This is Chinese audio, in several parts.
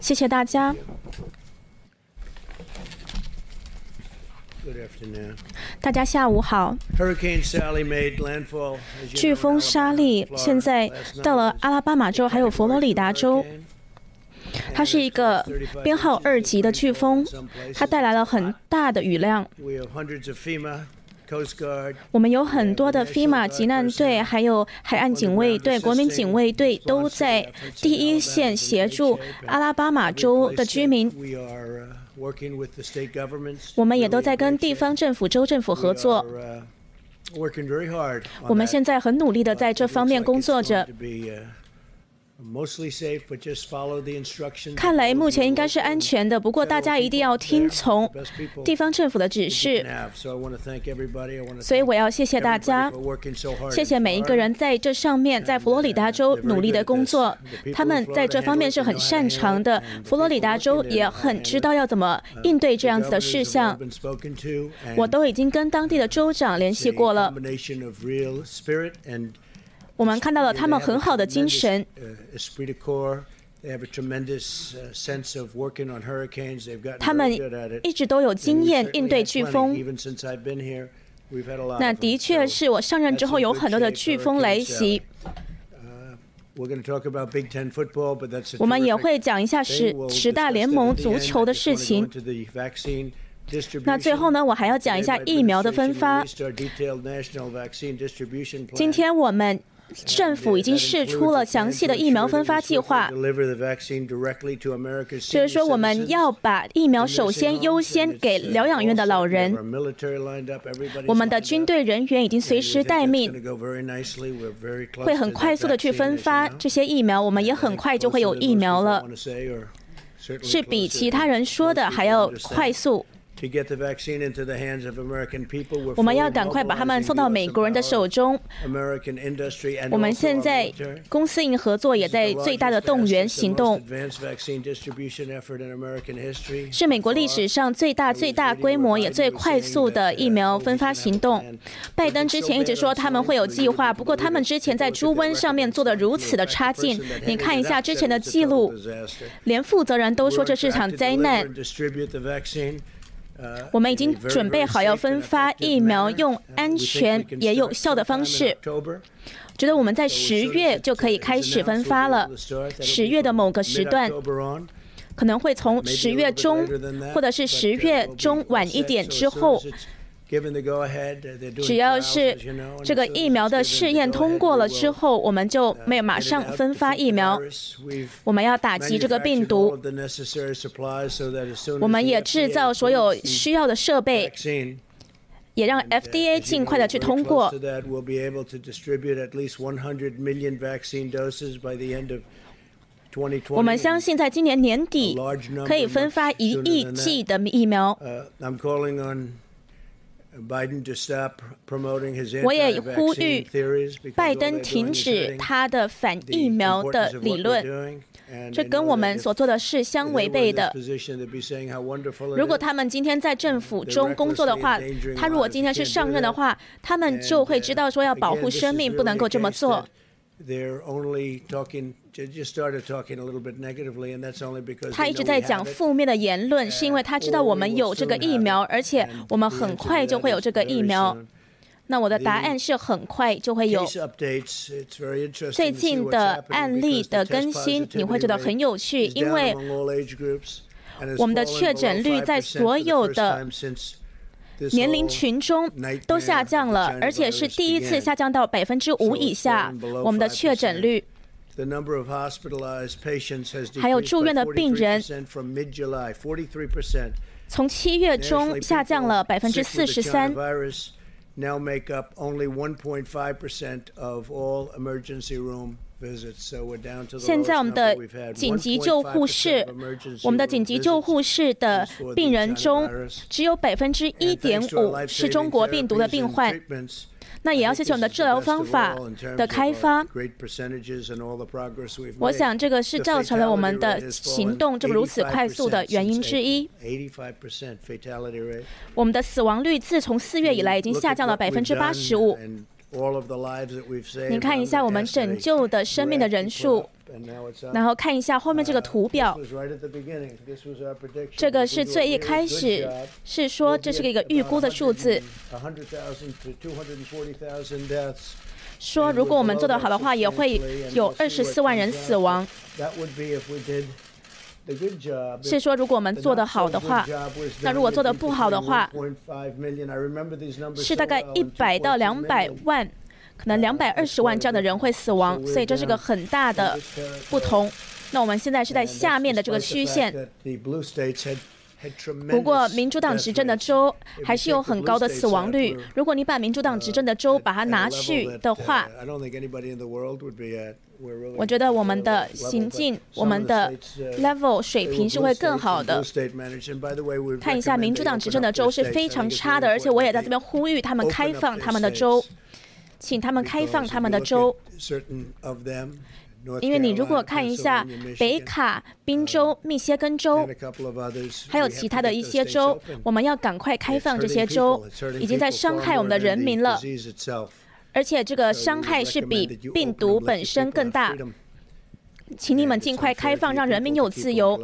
谢谢大家。大家下午好，飓风沙利现在到了阿拉巴马州，还有佛罗里达州。它是一个编号二级的飓风，它带来了很大的雨量。我们有很多的 FEMA 急难队，还有海岸警卫队、国民警卫队都在第一线协助阿拉巴马州的居民。我们也都在跟地方政府、州政府合作。我们现在很努力的在这方面工作着。看来目前应该是安全的，不过大家一定要听从地方政府的指示。所以我要谢谢大家谢谢每一个人在这上面，在佛罗里达州努力的工作。他们在这方面是很擅长的，佛罗里达州也很知道要怎么应对这样子的事项。我都已经跟当地的州长联系过了，我们看到了他们很好的精神。他们一直都有经验应对飓风。那的确是我上任之后有很多的飓风来袭。我们也会讲一下十十大联盟足球的事情。那最后呢我还要讲一下疫苗的分发。今天我们政府已经试出了详细的疫苗分发计划。就是说我们要把疫苗首先优先给疗养院的老人。我们的军队人员已经随时待命。会很快速的去分发这些疫苗我们也很快就会有疫苗了。是比其他人说的还要快速。To get the vaccine into the hands of American people, we're 我们要赶快把他们送到美国人的手中。American industry and 我们现在公司营合作也在最大的动员行动，Advanced vaccine distribution effort in American history. 是美国历史上最大、最大规模也最快速的疫苗分发行动。拜登之前一直说他们会有计划，不过他们之前在猪瘟上面做的如此的差劲，你看一下之前的记录，连负责人都说这是场灾难。我们已经准备好要分发疫苗，用安全也有效的方式。觉得我们在十月就可以开始分发了，十月的某个时段，可能会从十月中或者是十月中晚一点之后。只要是这个疫苗的试验通过了之后，我们就没有马上分发疫苗。我们要打击这个病毒，我们也制造所有需要的设备，也让 FDA 尽快的去通过。我们相信在今年年底可以分发一亿剂的疫苗。我也呼吁拜登停止他的反疫苗的理论，这跟我们所做的事相违背的。如果他们今天在政府中工作的话，他如果今天是上任的话，他们就会知道说要保护生命，不能够这么做。他一直在讲负面的言论，是因为他知道我们有这个疫苗，而且我们很快就会有这个疫苗。那我的答案是很快就会有。最近的案例的更新，你会觉得很有趣，因为我们的确诊率在所有的年龄群中都下降了，而且是第一次下降到百分之五以下。我们的确诊率。还有住院的病人，从七月中下降了百分之四十三。现在我们的紧急救护室，我们的紧急救护室的病人中，只有百分之一点五是中国病毒的病患。那也要谢谢我们的治疗方法的开发。我想这个是造成了我们的行动这么如此快速的原因之一。我们的死亡率自从四月以来已经下降了百分之八十五。您看一下我们拯救的生命的人数，然后看一下后面这个图表，这个是最一开始是说这是一个预估的数字，说如果我们做得好的话，也会有二十四万人死亡。是说如果我们做得好的话，那如果做得不好的话，是大概一百到两百万。可能两百二十万这样的人会死亡，所以这是个很大的不同。那我们现在是在下面的这个虚线。不过民主党执政的州还是有很高的死亡率。如果你把民主党执政的州把它拿去的话，我觉得我们的行进、我们的 level 水平是会更好的。看一下民主党执政的州是非常差的，而且我也在这边呼吁他们开放他们的州。请他们开放他们的州，因为你如果看一下北卡、宾州、密歇根州，还有其他的一些州，我们要赶快开放这些州，已经在伤害我们的人民了，而且这个伤害是比病毒本身更大。请你们尽快开放，让人民有自由。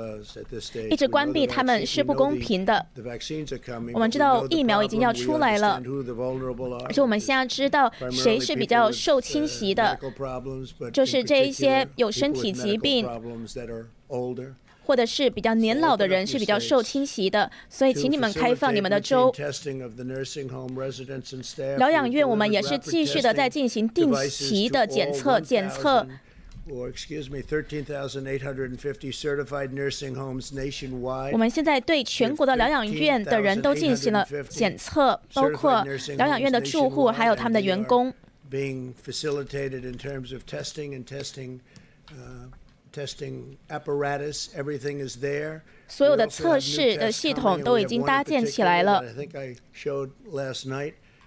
一直关闭他们是不公平的。我们知道疫苗已经要出来了，而且我们现在知道谁是比较受侵袭的，就是这一些有身体疾病或者是比较年老的人是比较受侵袭的。所以，请你们开放你们的州。疗养院我们也是继续的在进行定期的检测，检测。我们现在对全国的疗养院的人都进行了检测，包括疗养院的住户还有他们的员工。所有的测试的系统都已经搭建起来了。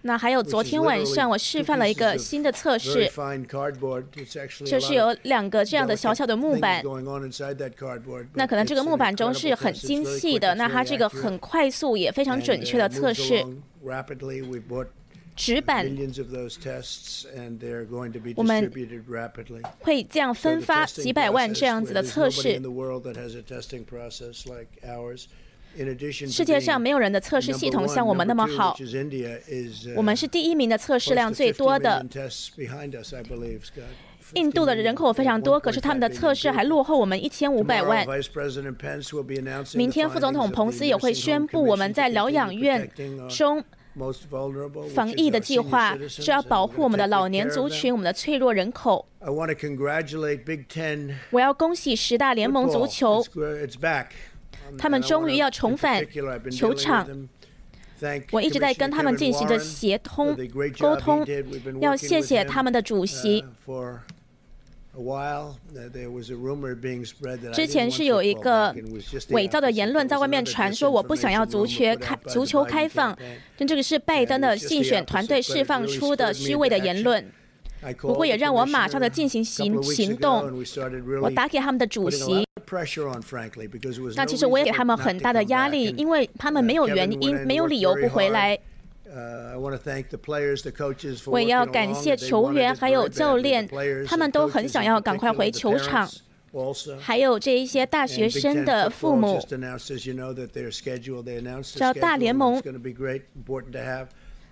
那还有昨天晚上我示范了一个新的测试，就是有两个这样的小小的木板。那可能这个木板中是很精细的，那它这个很快速也非常准确的测试。纸板，我们会这样分发几百万这样子的测试。世界上没有人的测试系统像我们那么好。我们是第一名的测试量最多的。印度的人口非常多，可是他们的测试还落后我们一千五百万。明天副总统彭斯也会宣布我们在疗养院中防疫的计划，是要保护我们的老年族群、我们的脆弱人口。我要恭喜十大联盟足球。他们终于要重返球场，我一直在跟他们进行着协通沟通，要谢谢他们的主席。之前是有一个伪造的言论在外面传，说我不想要足球开足球开放，但这个是拜登的竞选团队释放出的虚伪的言论。不过也让我马上的进行行行动，我打给他们的主席。那其实我也给他们很大的压力，因为他们没有原因、没有理由不回来。我也要感谢球员还有教练，他们都很想要赶快回球场。还有这一些大学生的父母，叫大联盟。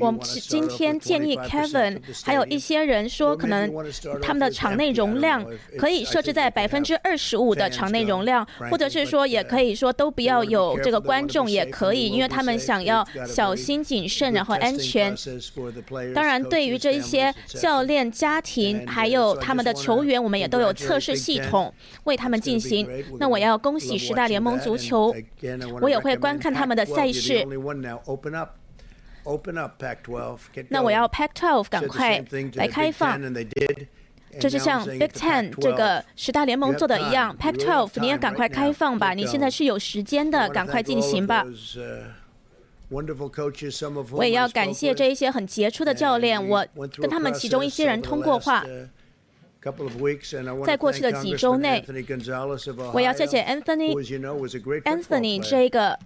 我们今天建议 Kevin，还有一些人说，可能他们的场内容量可以设置在百分之二十五的场内容量，或者是说，也可以说都不要有这个观众也可以，因为他们想要小心谨慎，然后安全。当然，对于这一些教练、家庭还有他们的球员，我们也都有测试系统为他们进行。那我要恭喜十大联盟足球，我也会观看他们的赛事。那我要 Pac-12 赶快来开放，就是像 Big Ten 这个十大联盟做的一样，Pac-12 你也赶快开放吧，你现在是有时间的，赶快进行吧。我也要感谢这一些很杰出的教练，我跟他们其中一些人通过话。在过去的几周内，我要谢谢 Anthony Anthony 这个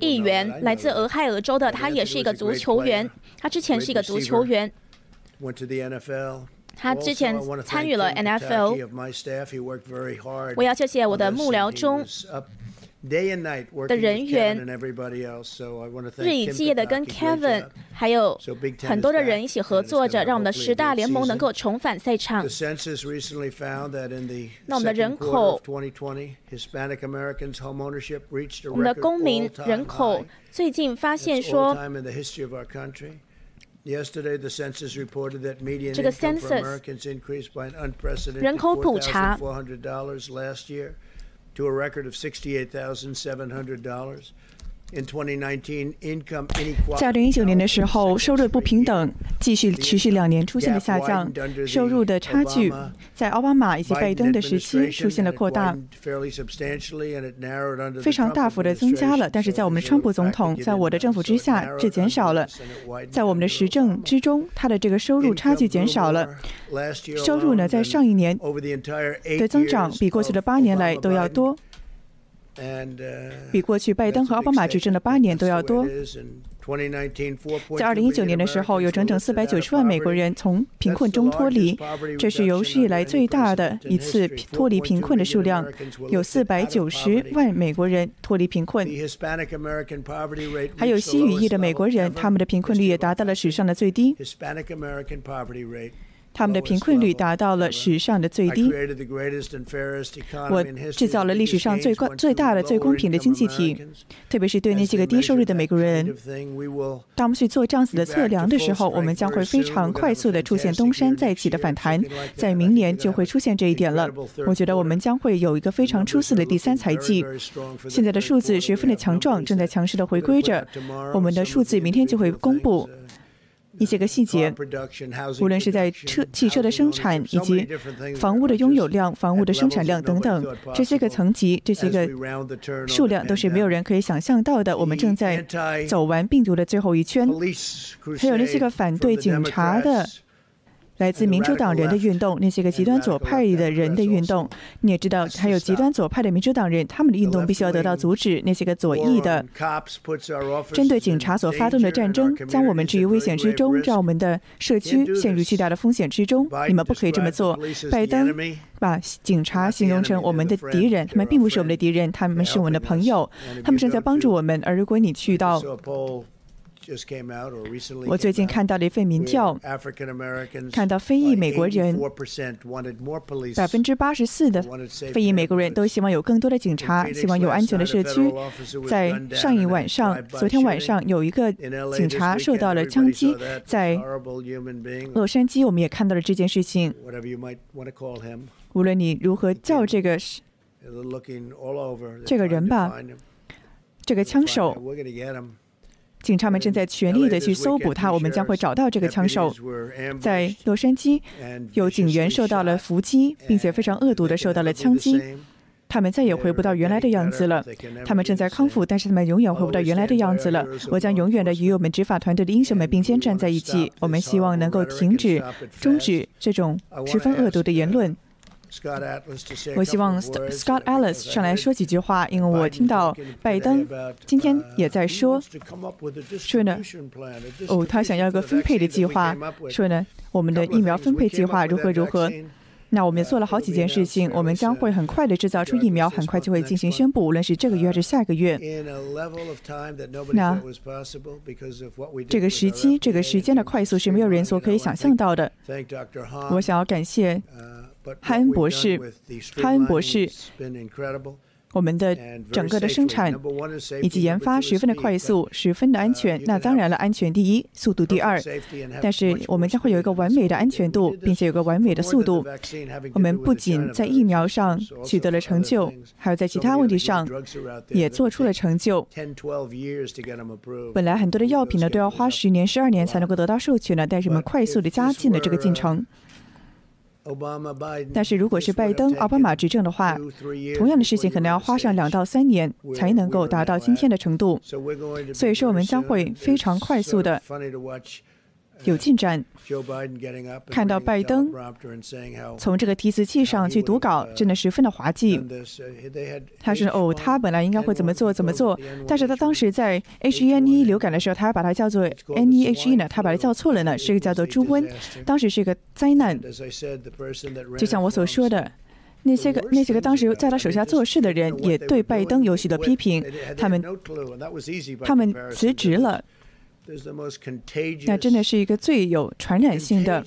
议员，来自俄亥俄州的，他也是一个足球员，他之前是一个足球员，他之前参与了 NFL。我要谢谢我的幕僚中。的人员，日以继夜的跟 Kevin 还有很多的人一起合作着，让我们的十大联盟能够重返赛场。那我们的人口，我们的公民人口最近发现说，这个 census 人口普查。To a record of $68,700. 在二零一九年的时候，收入不平等继续持续两年出现了下降，收入的差距在奥巴马以及拜登的时期出现了扩大，非常大幅的增加了。但是在我们川普总统在我的政府之下，这减少了。在我们的时政之中，他的这个收入差距减少了。收入呢，在上一年的增长比过去的八年来都要多。比过去拜登和奥巴马执政的八年都要多。在二零一九年的时候，有整整四百九十万美国人从贫困中脱离，这是有史以来最大的一次脱离贫困的数量。有四百九十万美国人脱离贫困，还有西语裔的美国人，他们的贫困率也达到了史上的最低。他们的贫困率达到了史上的最低。我制造了历史上最高、最大的、最公平的经济体，特别是对那些个低收入的美国人。当我们去做这样子的测量的时候，我们将会非常快速的出现东山再起的反弹，在明年就会出现这一点了。我觉得我们将会有一个非常出色的第三财季。现在的数字十分的强壮，正在强势的回归着。我们的数字明天就会公布。一些个细节，无论是在车、汽车的生产，以及房屋的拥有量、房屋的生产量等等，这些个层级、这些个数量，都是没有人可以想象到的。我们正在走完病毒的最后一圈，还有那些个反对警察的。来自民主党人的运动，那些个极端左派的人的运动，你也知道，还有极端左派的民主党人，他们的运动必须要得到阻止。那些个左翼的，针对警察所发动的战争，将我们置于危险之中，让我们的社区陷入巨大的风险之中。你们不可以这么做。拜登把警察形容成我们的敌人，他们并不是我们的敌人，他们是我们的朋友，他们正在帮助我们。而如果你去到，我最近看到了一份民调，看到非裔美国人百分之八十四的非裔美国人都希望有更多的警察，希望有安全的社区。在上一晚上，昨天晚上有一个警察受到了枪击，在洛杉矶，我们也看到了这件事情。无论你如何叫这个这个人吧，这个枪手。警察们正在全力的去搜捕他，我们将会找到这个枪手。在洛杉矶，有警员受到了伏击，并且非常恶毒的受到了枪击。他们再也回不到原来的样子了。他们正在康复，但是他们永远回不到原来的样子了。我将永远的与我们执法团队的英雄们并肩站在一起。我们希望能够停止、终止这种十分恶毒的言论。我希望 Scott Ellis 上来说几句话，因为我听到拜登今天也在说，说呢，哦，他想要一个分配的计划，说呢，我们的疫苗分配计划如何如何。那我们也做了好几件事情，我们将会很快的制造出疫苗，很快就会进行宣布，无论是这个月还是下个月。那这个时机、这个时间的快速是没有人所可以想象到的。我想要感谢。汉恩博士，哈恩博士，我们的整个的生产以及研发十分的快速，十分的安全。那当然了，安全第一，速度第二。但是我们将会有一个完美的安全度，并且有个完美的速度。我们不仅在疫苗上取得了成就，还有在其他问题上也做出了成就。本来很多的药品呢都要花十年、十二年才能够得到授权呢，但是我们快速的加进了这个进程。但是，如果是拜登、奥巴马执政的话，同样的事情可能要花上两到三年才能够达到今天的程度。所以说，我们将会非常快速的有进展。看到拜登从这个提词器上去读稿，真的十分的滑稽。他说：“哦，他本来应该会怎么做怎么做，但是他当时在 H1N1 流感的时候，他把它叫做 NEHE 呢，他把它叫错了呢，是个叫做猪瘟，当时是一个灾难。就像我所说的，那些个那些个当时在他手下做事的人，也对拜登有许多批评，他们他们辞职了。”那真的是一个最有传染性的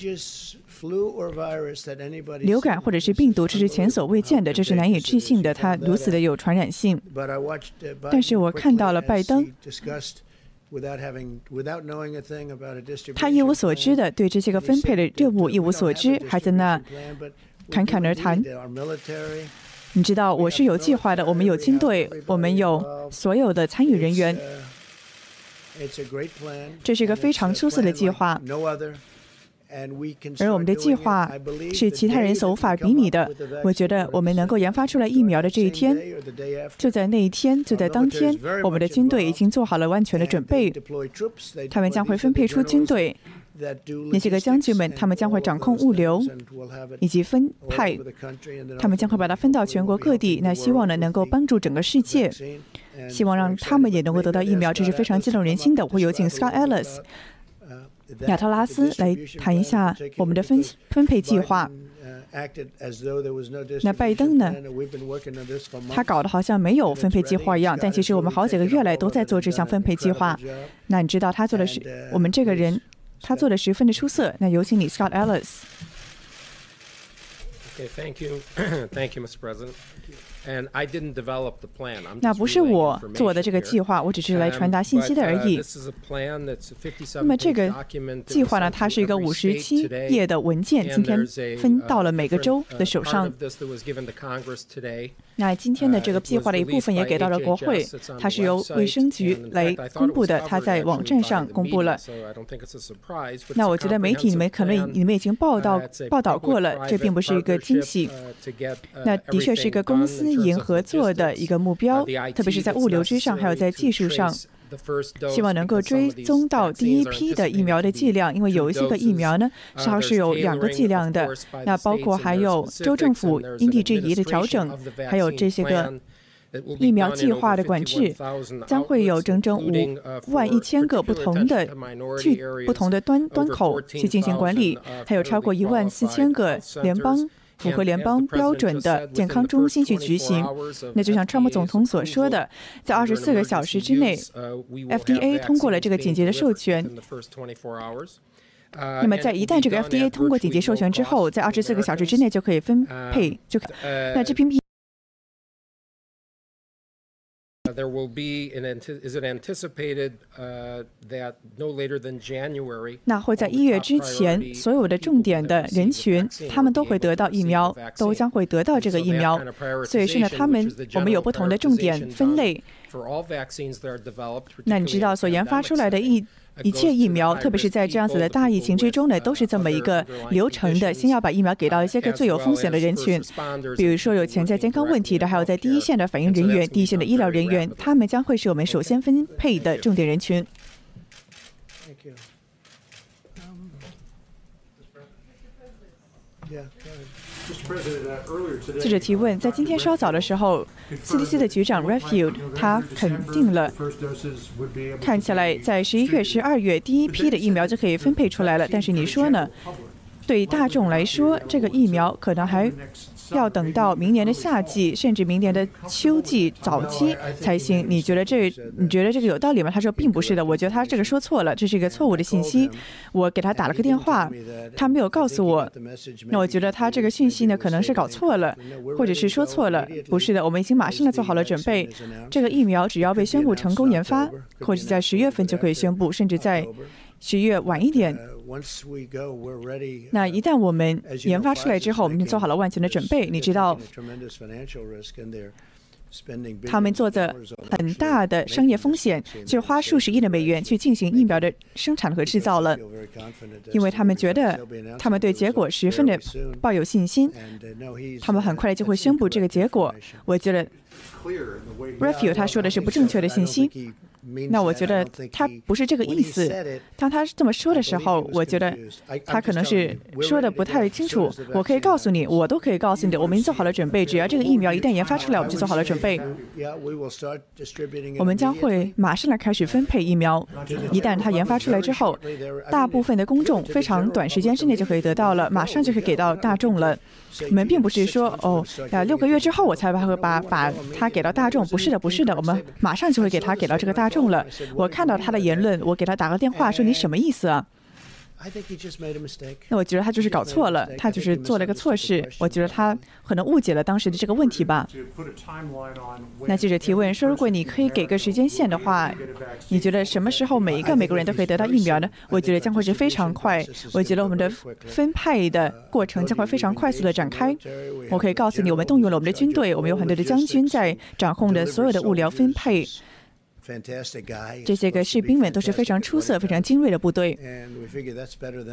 流感或者是病毒，这是前所未见的，这是难以置信的，它如此的有传染性。但是我看到了拜登，他一无所知的对这些个分配的任务一无所知，还在那侃侃而谈。你知道，我是有计划的，我们有军队，我们有所有的参与人员。这是一个非常出色的计划，而我们的计划是其他人所无法比拟的。我觉得我们能够研发出来疫苗的这一天，就在那一天，就在当天，我们的军队已经做好了完全的准备。他们将会分配出军队，那些个将军们，他们将会掌控物流以及分派，他们将会把它分到全国各地。那希望呢，能够帮助整个世界。希望让他们也能够得到疫苗，这是非常激动人心的。我会有请 Scott Ellis、亚特拉斯来谈一下我们的分分配计划。那拜登呢？他搞得好像没有分配计划一样，但其实我们好几个月来都在做这项分配计划。那你知道他做的是我们这个人，他做的十分的出色。那有请你，Scott Ellis。Okay, thank you, thank you, Mr. President. 那不是我做的这个计划，我只是来传达信息的而已。那么这个计划呢，它是一个五十七页的文件，今天分到了每个州的手上。那今天的这个计划的一部分也给到了国会，它是由卫生局来公布的，它在网站上公布了。那我觉得媒体你们可能你们已经报道报道过了，这并不是一个惊喜。那的确是一个公司营合作的一个目标，特别是在物流之上，还有在技术上。希望能够追踪到第一批的疫苗的剂量，因为有一些个疫苗呢，它是有两个剂量的。那包括还有州政府因地制宜的调整，还有这些个疫苗计划的管制，将会有整整五万一千个不同的去不同的端端口去进行管理，还有超过一万四千个联邦。符合联邦标准的健康中心去执行，那就像川普总统所说的，在二十四个小时之内，FDA 通过了这个紧急的授权。那么在一旦这个 FDA 通过紧急授权之后，在二十四个小时之内就可以分配，就那这批。There will be an is it anticipated that no later than January？那会在一月之前，所有的重点的人群，他们都会得到疫苗，都将会得到这个疫苗。所以是呢，他们我们有不同的重点分类。那你知道所研发出来的疫？一切疫苗，特别是在这样子的大疫情之中呢，都是这么一个流程的。先要把疫苗给到一些个最有风险的人群，比如说有潜在健康问题的，还有在第一线的反应人员、第一线的医疗人员，他们将会是我们首先分配的重点人群。记者提问：在今天稍早的时候，CDC 的局长 Refuge 他肯定了，看起来在十一月、十二月第一批的疫苗就可以分配出来了。但是你说呢？对大众来说，这个疫苗可能还。要等到明年的夏季，甚至明年的秋季早期才行。你觉得这你觉得这个有道理吗？他说并不是的，我觉得他这个说错了，这是一个错误的信息。我给他打了个电话，他没有告诉我。那我觉得他这个讯息呢，可能是搞错了，或者是说错了。不是的，我们已经马上的做好了准备。这个疫苗只要被宣布成功研发，或者在十月份就可以宣布，甚至在十月晚一点。那一旦我们研发出来之后，我们就做好了万全的准备。你知道，他们做着很大的商业风险，就花数十亿的美元去进行疫苗的生产和制造了，因为他们觉得他们对结果十分的抱有信心，他们很快就会宣布这个结果。我觉得 r e f u 他说的是不正确的信息。那我觉得他不是这个意思。当他这么说的时候，我觉得他可能是说的不太清楚。我可以告诉你，我都可以告诉你的，我们已经做好了准备。只要这个疫苗一旦研发出来，我们就做好了准备。我们将会马上来开始分配疫苗。一旦它研发出来之后，大部分的公众非常短时间之内就可以得到了，马上就可以给到大众了。我们并不是说哦，呃，六个月之后我才把把把它给到大众。不是的，不是的，我们马上就会给他给到这个大众了。我看到他的言论，我给他打个电话，说你什么意思啊？那我觉得他就是搞错了，他就是做了一个错事。我觉得他可能误解了当时的这个问题吧。那记者提问说：“如果你可以给个时间线的话，你觉得什么时候每一个美国人都可以得到疫苗呢？”我觉得将会是非常快。我觉得我们的分派的过程将会非常快速的展开。我可以告诉你，我们动用了我们的军队，我们有很多的将军在掌控着所有的物流分配。这些个士兵们都是非常出色、非常精锐的部队。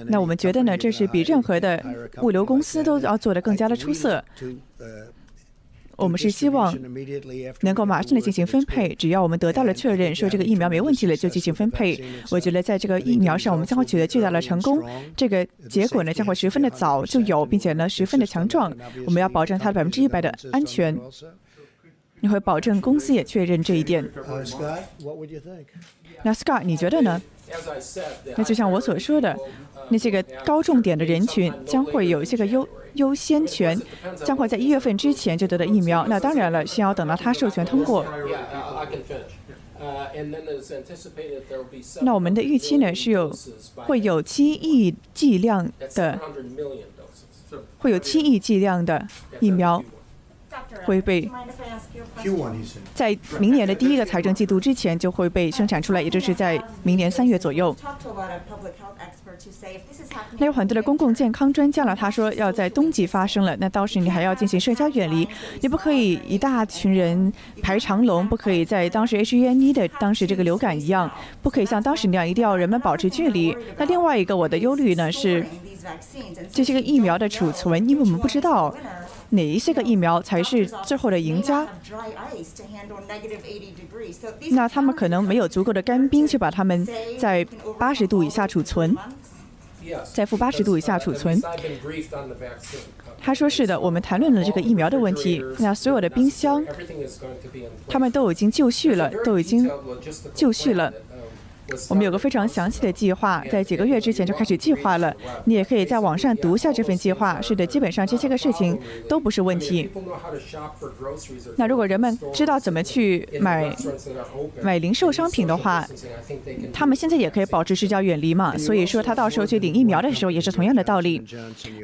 那我们觉得呢，这是比任何的物流公司都要做得更加的出色。我们是希望能够马上的进行分配，只要我们得到了确认说这个疫苗没问题了，就进行分配。我觉得在这个疫苗上，我们将会取得巨大的成功。这个结果呢，将会十分的早就有，并且呢，十分的强壮。我们要保证它百分之一百的安全。你会保证公司也确认这一点。那 Scott，你觉得呢？那就像我所说的，那些个高重点的人群将会有一些个优优先权，将会在一月份之前就得到疫苗。那当然了，需要等到他授权通过。那我们的预期呢是有会有七亿剂量的，会有七亿剂量的疫苗。会被在明年的第一个财政季度之前就会被生产出来，也就是在明年三月左右。那有很多的公共健康专家了，他说要在冬季发生了，那到时你还要进行社交远离，你不可以一大群人排长龙，不可以在当时 H1N1 的当时这个流感一样，不可以像当时那样，一定要人们保持距离。那另外一个我的忧虑呢是这些个疫苗的储存，因为我们不知道。哪一些个疫苗才是最后的赢家？那他们可能没有足够的干冰去把它们在八十度以下储存，在负八十度以下储存。他说是的，我们谈论了这个疫苗的问题。那所有的冰箱，他们都已经就绪了，都已经就绪了。我们有个非常详细的计划，在几个月之前就开始计划了。你也可以在网上读下这份计划。是的，基本上这些个事情都不是问题。那如果人们知道怎么去买买零售商品的话，他们现在也可以保持社交远离嘛。所以说，他到时候去领疫苗的时候也是同样的道理。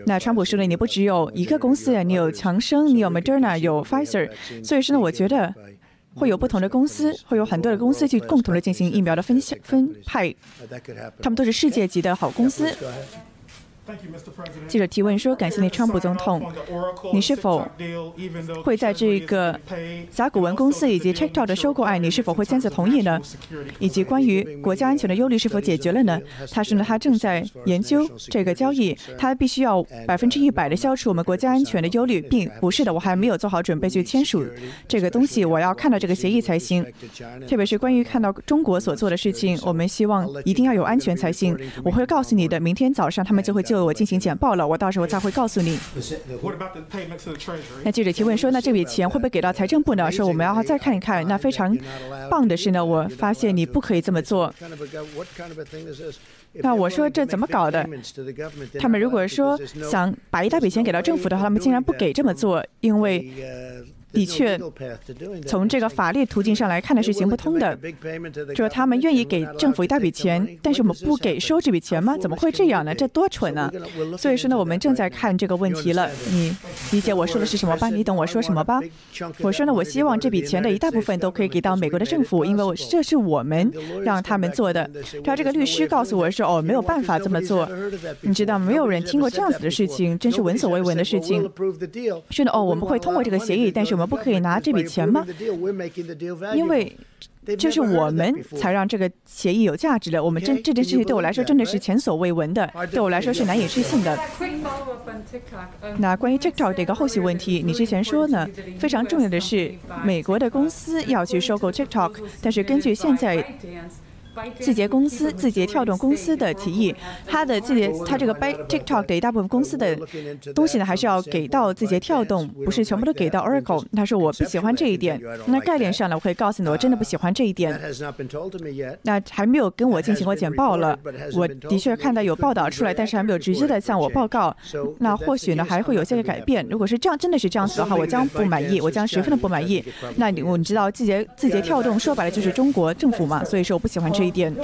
那川普说了，你不只有一个公司，你有强生，你有 Moderna，有 Pfizer。所以说呢，我觉得。会有不同的公司，会有很多的公司去共同的进行疫苗的分分派，他们都是世界级的好公司。记者提问说：“感谢你，川普总统，你是否会在这个甲骨文公司以及 TikTok 的收购案，你是否会签字同意呢？以及关于国家安全的忧虑是否解决了呢？”他说呢，他正在研究这个交易，他必须要百分之一百的消除我们国家安全的忧虑，并不是的，我还没有做好准备去签署这个东西，我要看到这个协议才行。特别是关于看到中国所做的事情，我们希望一定要有安全才行。我会告诉你的，明天早上他们就会就。我进行简报了，我到时候再会告诉你。那记者提问说：“那这笔钱会不会给到财政部呢？”说我们要再看一看。那非常棒的是呢，我发现你不可以这么做。那我说这怎么搞的？他们如果说想把一大笔钱给到政府的话，他们竟然不给这么做，因为。的确，从这个法律途径上来看呢是行不通的。就是他们愿意给政府一大笔钱，但是我们不给收这笔钱吗？怎么会这样呢？这多蠢呢！所以说呢，我们正在看这个问题了。你理解我说的是什么吧？你懂我说什么吧？我说呢，我希望这笔钱的一大部分都可以给到美国的政府，因为我这是我们让他们做的。他这个律师告诉我说：“哦，没有办法这么做。”你知道，没有人听过这样子的事情，真是闻所未闻的事情。是的，哦，我们会通过这个协议，但是我们。们不可以拿这笔钱吗？因为这是我们才让这个协议有价值的。我们这这件事情对我来说真的是前所未闻的，对我来说是难以置信的。那关于 TikTok 的一个后续问题，你之前说呢？非常重要的是，美国的公司要去收购 TikTok，但是根据现在。字节公司、字节跳动公司的提议，它的字节，它这个 by TikTok 的一大部分公司的东西呢，还是要给到字节跳动，不是全部都给到 Oracle。他说我不喜欢这一点。那概念上呢，我可以告诉你，我真的不喜欢这一点。那还没有跟我进行过简报了。我的确看到有报道出来，但是还没有直接的向我报告。那或许呢，还会有些个改变。如果是这样，真的是这样子的话，我将不满意，我将十分的不满意。那你我你知道字节字节跳动说白了就是中国政府嘛，所以说我不喜欢这。一点。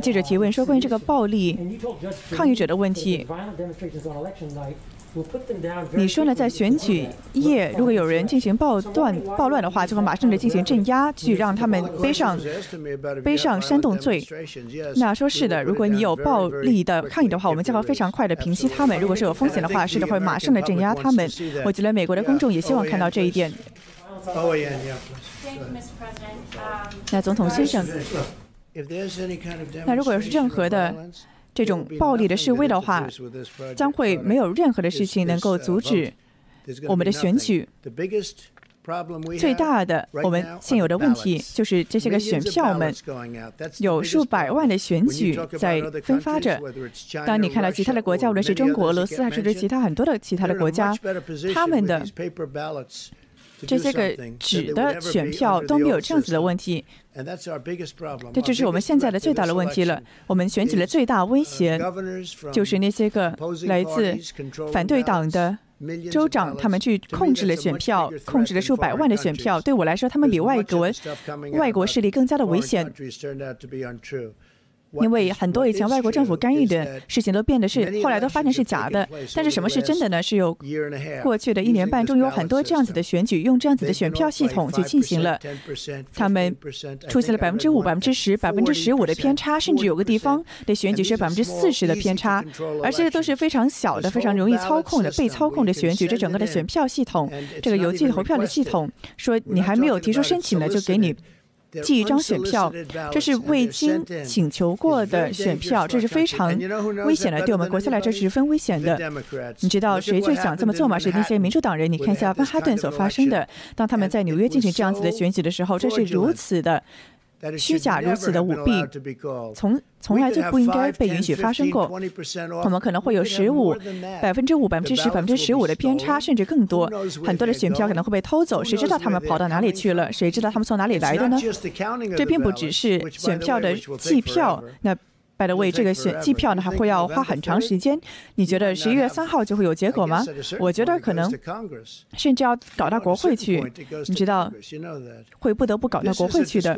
记者提问说：“关于这个暴力抗议者的问题，你说呢？在选举夜，如果有人进行暴乱、暴乱的话，就会马上的进行镇压，去让他们背上背上煽动罪。那说是的，如果你有暴力的抗议的话，我们将会非常快的平息他们。如果是有风险的话，是的，会马上的镇压他们。我觉得美国的公众也希望看到这一点。”那总统先生，那如果要是任何的这种暴力的示威的话，将会没有任何的事情能够阻止我们的选举。最大的我们现有的问题就是这些个选票们有数百万的选举在分发着。当你看到其他的国家，无论是中国、俄罗斯还是其他很多的其他的国家，他们的。这些个纸的选票都没有这样子的问题，这就是我们现在的最大的问题了。我们选举的最大威胁就是那些个来自反对党的州长，他们去控制了选票，控制了数百万的选票。对我来说，他们比外国外国势力更加的危险。因为很多以前外国政府干预的事情都变得是后来都发现是假的，但是什么是真的呢？是有过去的一年半中有很多这样子的选举用这样子的选票系统去进行了，他们出现了百分之五、百分之十、百分之十五的偏差，甚至有个地方的选举是百分之四十的偏差，而这些都是非常小的、非常容易操控的、被操控的选举。这整个的选票系统，这个邮寄投票的系统，说你还没有提出申请呢，就给你。寄一张选票，这是未经请求过的选票，这是非常危险的，对我们国家来说十分危险的。你知道谁最想这么做吗？是那些民主党人。你看一下曼哈顿所发生的，当他们在纽约进行这样子的选举的时候，这是如此的。虚假如此的舞弊，从从来就不应该被允许发生过。我们可能会有十五、百分之五、百分之十、百分之十五的偏差，甚至更多。很多的选票可能会被偷走，谁知道他们跑到哪里去了？谁知道他们从哪里来的呢？这并不只是选票的计票，那。By the way，这个选计票呢还会要花很长时间。你觉得十一月三号就会有结果吗？我觉得可能甚至要搞到国会去。你知道会不得不搞到国会去的。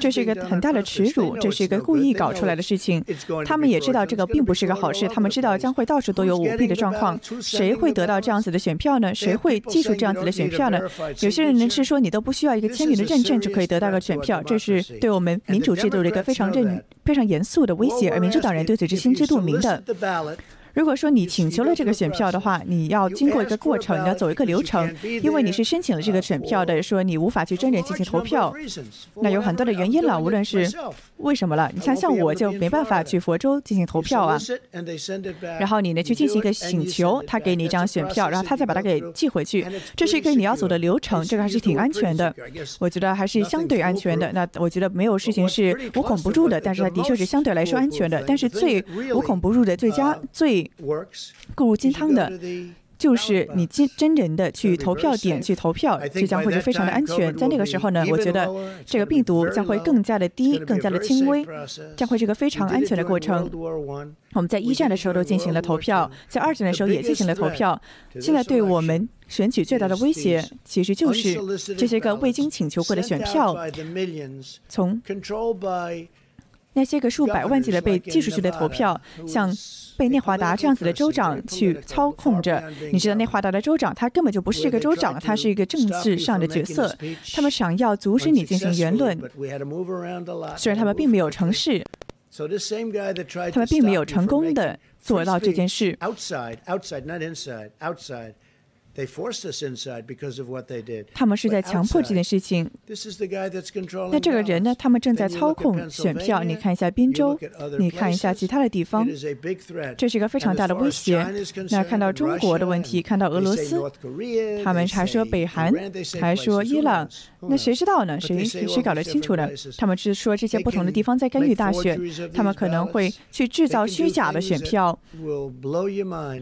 这是一个很大的耻辱，这是一个故意搞出来的事情。他们也知道这个并不是个好事，他们知道将会到处都有舞弊的状况。谁会得到这样子的选票呢？谁会记住这样子的选票呢？有些人呢是说你都不需要一个签名的认证就可以得到个选票，这是对我们民主制度的一个非常认非常严肃的威胁。而民主党人对此是心知肚明的。如果说你请求了这个选票的话，你要经过一个过程，你要走一个流程，因为你是申请了这个选票的，说你无法去真人进行投票，那有很多的原因了，无论是为什么了，你像像我就没办法去佛州进行投票啊，然后你呢去进行一个请求，他给你一张选票，然后他再把它给寄回去，这是一个你要走的流程，这个还是挺安全的，我觉得还是相对安全的。那我觉得没有事情是无孔不入的，但是它的确是相对来说安全的，但是最无孔不入的最佳最。固入金汤的，就是你真真人的去投票点去投票，这将会是非常的安全。在那个时候呢，我觉得这个病毒将会更加的低，更加的轻微，将会是个非常安全的过程。我们在一战的时候都进行了投票，在二战的时候也进行了投票。现在对我们选举最大的威胁，其实就是这些个未经请求过的选票，从那些个数百万计的被寄出去的投票，像。被内华达这样子的州长去操控着，你知道内华达的州长他根本就不是这个州长，他是一个政治上的角色。他们想要阻止你进行言论，虽然他们并没有成事，他们并没有成功的做到这件事。他们是在强迫这件事情。那这个人呢？他们正在操控选票。你看一下宾州，你看一下其他的地方，这是一个非常大的威胁。那看到中国的问题，看到俄罗斯，他们还说北韩，还说伊朗。那谁知道呢？谁谁搞得清楚呢？他们是说这些不同的地方在干预大选，他们可能会去制造虚假的选票，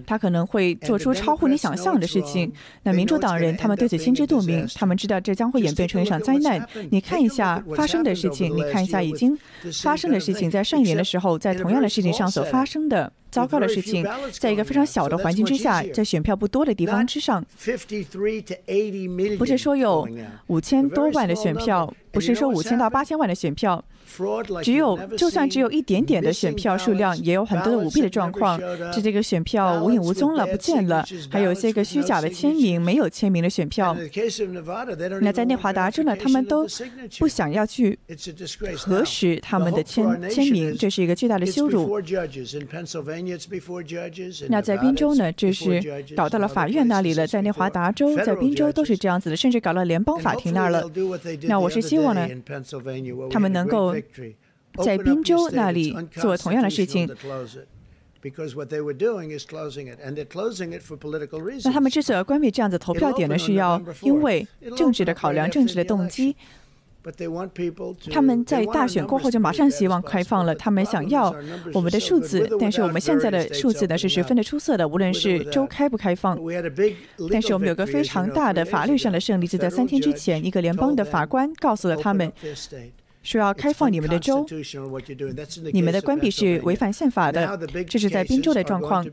他可能会做出超乎你想象的事情。那民主党人他们对此心知肚明，他们知道这将会演变成一场灾难。你看一下发生的事情，你看一下已经发生的事情，在上一年的时候，在同样的事情上所发生的。糟糕的事情，在一个非常小的环境之下，在选票不多的地方之上，不是说有五千多万的选票，不是说五千到八千万的选票。只有，就算只有一点点的选票数量，也有很多的舞弊的状况。这这个选票无影无踪了，不见了。还有些个虚假的签名，没有签名的选票。那在内华达州呢，他们都不想要去核实他们的签签名，这是一个巨大的羞辱。那在宾州呢，这是搞到了法院那里了。在内华达州，在宾州都是这样子的，甚至搞到联邦法庭那儿了。那我是希望呢，他们能够。在宾州那里做同样的事情，那他们之所以要关闭这样子投票点呢，是要因为政治的考量、政治的动机。他们在大选过后就马上希望开放了，他们想要我们的数字，但是我们现在的数字呢是十分的出色的，无论是州开不开放。但是我们有个非常大的法律上的胜利，就在三天之前，一个联邦的法官告诉了他们。说要开放你们的州，你们的关闭是违反宪法的，这是在宾州的状况。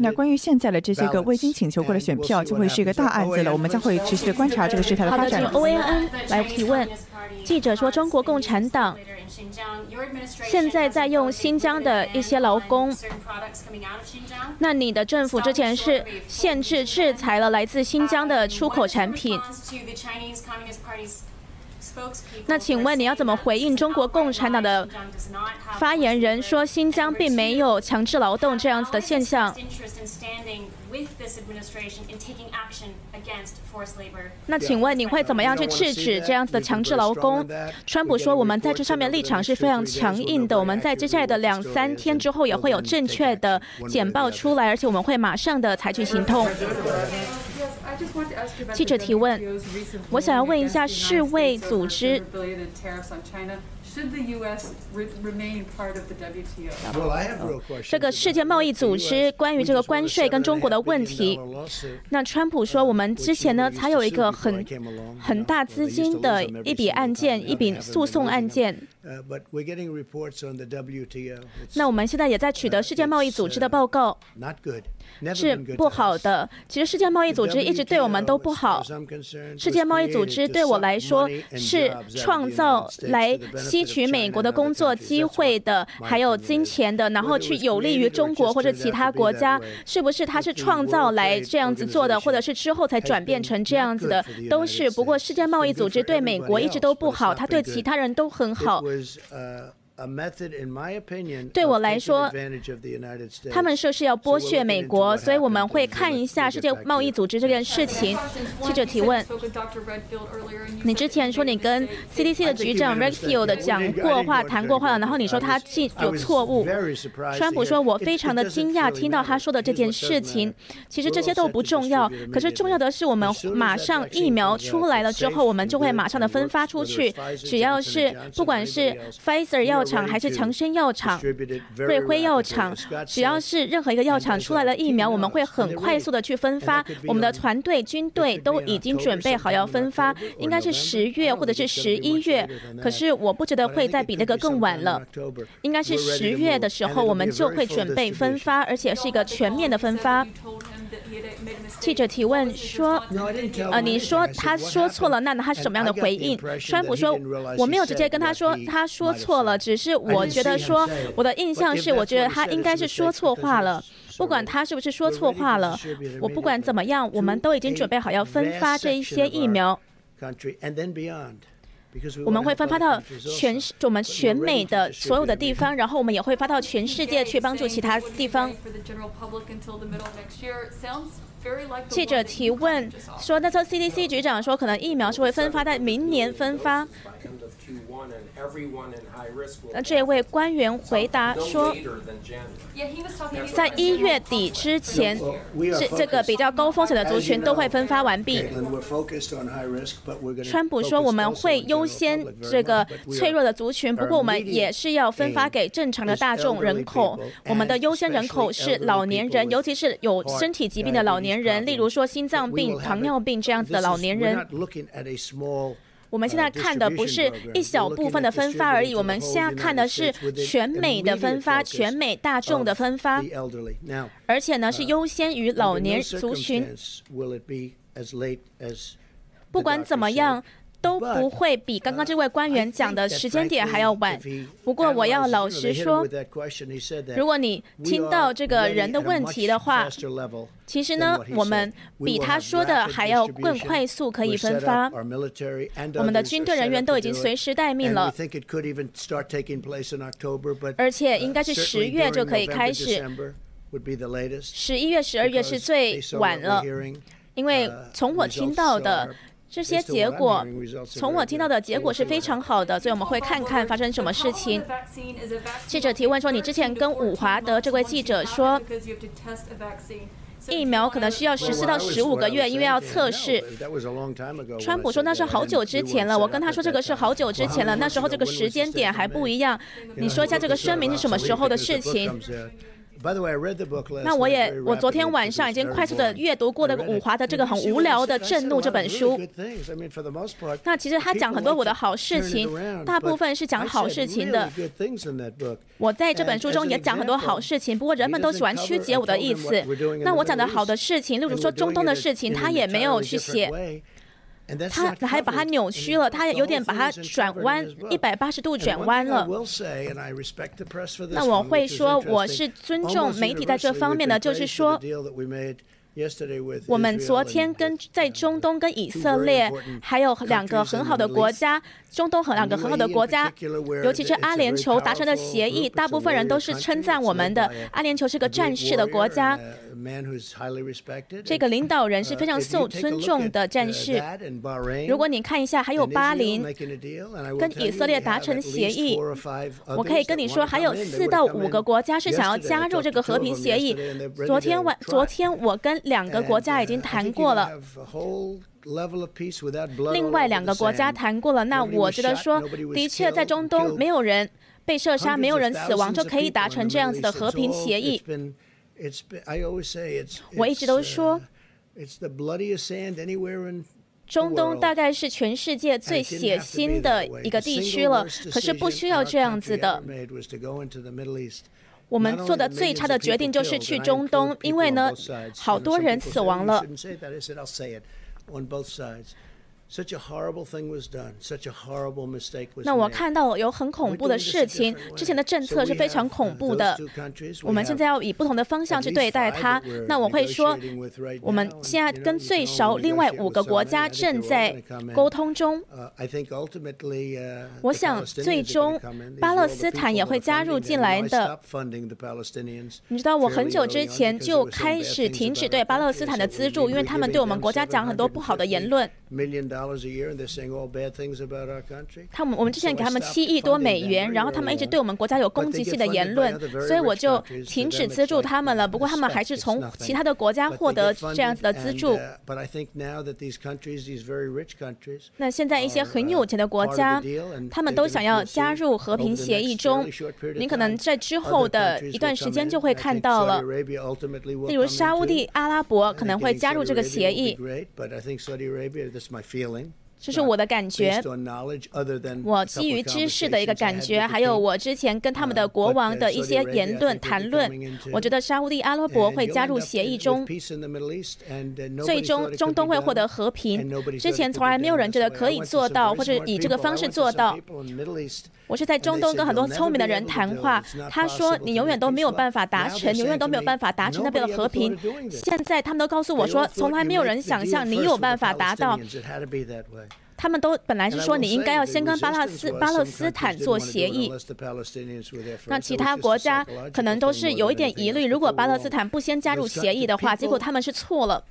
那关于现在的这些个未经请求过的选票，就会是一个大案子了。我们将会持续的观察这个事态的发展。好的，请 O A N 来提问。记者说，中国共产党现在在用新疆的一些劳工。那你的政府之前是限制制裁了来自新疆的出口产品。那请问你要怎么回应中国共产党的发言人说新疆并没有强制劳动这样子的现象？那请问你会怎么样去制止这样子的强制劳工？川普说我们在这上面立场是非常强硬的，我们在接下来的两三天之后也会有正确的简报出来，而且我们会马上的采取行动。记者提问：我想要问一下世卫组织。这个世界贸易组织关于这个关税跟中国的问题，那川普说我们之前呢才有一个很很大资金的一笔案件，一笔诉讼案件。那我们现在也在取得世界贸易组织的报告，是不好的。其实世界贸易组织一直对我们都不好。世界贸易组织对我来说是创造来吸取美国的工作机会的，还有金钱的，然后去有利于中国或者其他国家。是不是他是创造来这样子做的，或者是之后才转变成这样子的，都是。不过世界贸易组织对美国一直都不好，他对其他人都很好。对我来说，他们说是要剥削美国，所以我们会看一下世界贸易组织这件事情。记者提问：你之前说你跟 CDC 的局长 Redfield 讲过话、谈过话了，然后你说他记有错误。川普说：“我非常的惊讶听到他说的这件事情。其实这些都不重要，可是重要的是我们马上疫苗出来了之后，我们就会马上的分发出去。只要是不管是 Pfizer 要。”厂还是强生药厂、瑞辉药厂，只要是任何一个药厂出来的疫苗，我们会很快速的去分发。我们的团队、军队都已经准备好要分发，应该是十月或者是十一月。可是我不觉得会再比那个更晚了，应该是十月的时候，我们就会准备分发，而且是一个全面的分发。记者提问说：“呃，你说他说错了，那他是什么样的回应？”川普说：“我没有直接跟他说他说错了，只是我觉得说我的印象是，我觉得他应该是说错话了。不管他是不是说错话了，我不管怎么样，我们都已经准备好要分发这一些疫苗。”我们会分发到全我们全美的所有的地方，然后我们也会发到全世界去帮助其他地方。记者提问说：“那时候 CDC 局长说，可能疫苗是会分发在明年分发。”那这位官员回答说：“在一月底之前，这这个比较高风险的族群都会分发完毕。”川普说：“我们会优先这个脆弱的族群，不过我们也是要分发给正常的大众人口。我们的优先人口是老年人，尤其是有身体疾病的老年人，例如说心脏病、糖尿病这样子的老年人。”我们现在看的不是一小部分的分发而已，我们现在看的是全美的分发，全美大众的分发，而且呢是优先于老年族群。不管怎么样。都不会比刚刚这位官员讲的时间点还要晚。不过我要老实说，如果你听到这个人的问题的话，其实呢，我们比他说的还要更快速可以分发。我们的军队人员都已经随时待命了，而且应该是十月就可以开始。十一月、十二月是最晚了，因为从我听到的。这些结果，从我听到的结果是非常好的，所以我们会看看发生什么事情。记者提问说：“你之前跟伍华德这位记者说，疫苗可能需要十四到十五个月，因为要测试。”川普说：“那是好久之前了。”我跟他说：“这个是好久之前了，那时候这个时间点还不一样。”你说一下这个声明是什么时候的事情？那我也，我昨天晚上已经快速的阅读过了伍华的这个很无聊的《震怒》这本书。那其实他讲很多我的好事情，大部分是讲好事情的。我在这本书中也讲很多好事情，不过人们都喜欢曲解我的意思。那我讲的好的事情，例如说中东的事情，他也没有去写。他还把它扭曲了，他有点把它转弯，一百八十度转弯了。那我会说，我是尊重媒体在这方面的，就是说。我们昨天跟在中东跟以色列还有两个很好的国家，中东和两个很好的国家，尤其是阿联酋达成的协议，大部分人都是称赞我们的。阿联酋是个战士的国家，这个领导人是非常受尊重的战士。如果你看一下，还有巴林跟以色列达成协议，我可以跟你说，还有四到五个国家是想要加入这个和平协议。昨天晚，昨天我跟两个国家已经谈过了，另外两个国家谈过了。那我觉得说，的确在中东没有人被射杀，没有人死亡，就可以达成这样子的和平协议。我一直都说，中东大概是全世界最血腥的一个地区了，可是不需要这样子的。我们做的最差的决定就是去中东，因为呢，好多人死亡了。on both sides. 那我看到有很恐怖的事情，之前的政策是非常恐怖的。我们现在要以不同的方向去对待它。那我会说，我们现在跟最少另外五个国家正在沟通中。我想最终巴勒斯坦也会加入进来的。你知道，我很久之前就开始停止对巴勒斯坦的资助，因为他们对我们国家讲很多不好的言论。他们我们之前给他们七亿多美元，然后他们一直对我们国家有攻击性的言论，所以我就停止资助他们了。不过他们还是从其他的国家获得这样子的资助。那现在一些很有钱的国家，他们都想要加入和平协议中。您可能在之后的一段时间就会看到了，例如沙地阿拉伯可能会加入这个协议。这是我的感觉，我基于知识的一个感觉，还有我之前跟他们的国王的一些言论谈论，我觉得沙地阿拉伯会加入协议中，最终中东会获得和平。之前从来没有人觉得可以做到，或者以这个方式做到。我是在中东跟很多聪明的人谈话，他说你永远都没有办法达成，永远都没有办法达成那边的和平。现在他们都告诉我说，从来没有人想象你有办法达到。他们都本来是说你应该要先跟巴勒斯巴勒斯坦做协议。那其他国家可能都是有一点疑虑，如果巴勒斯坦不先加入协议的话，结果他们是错了。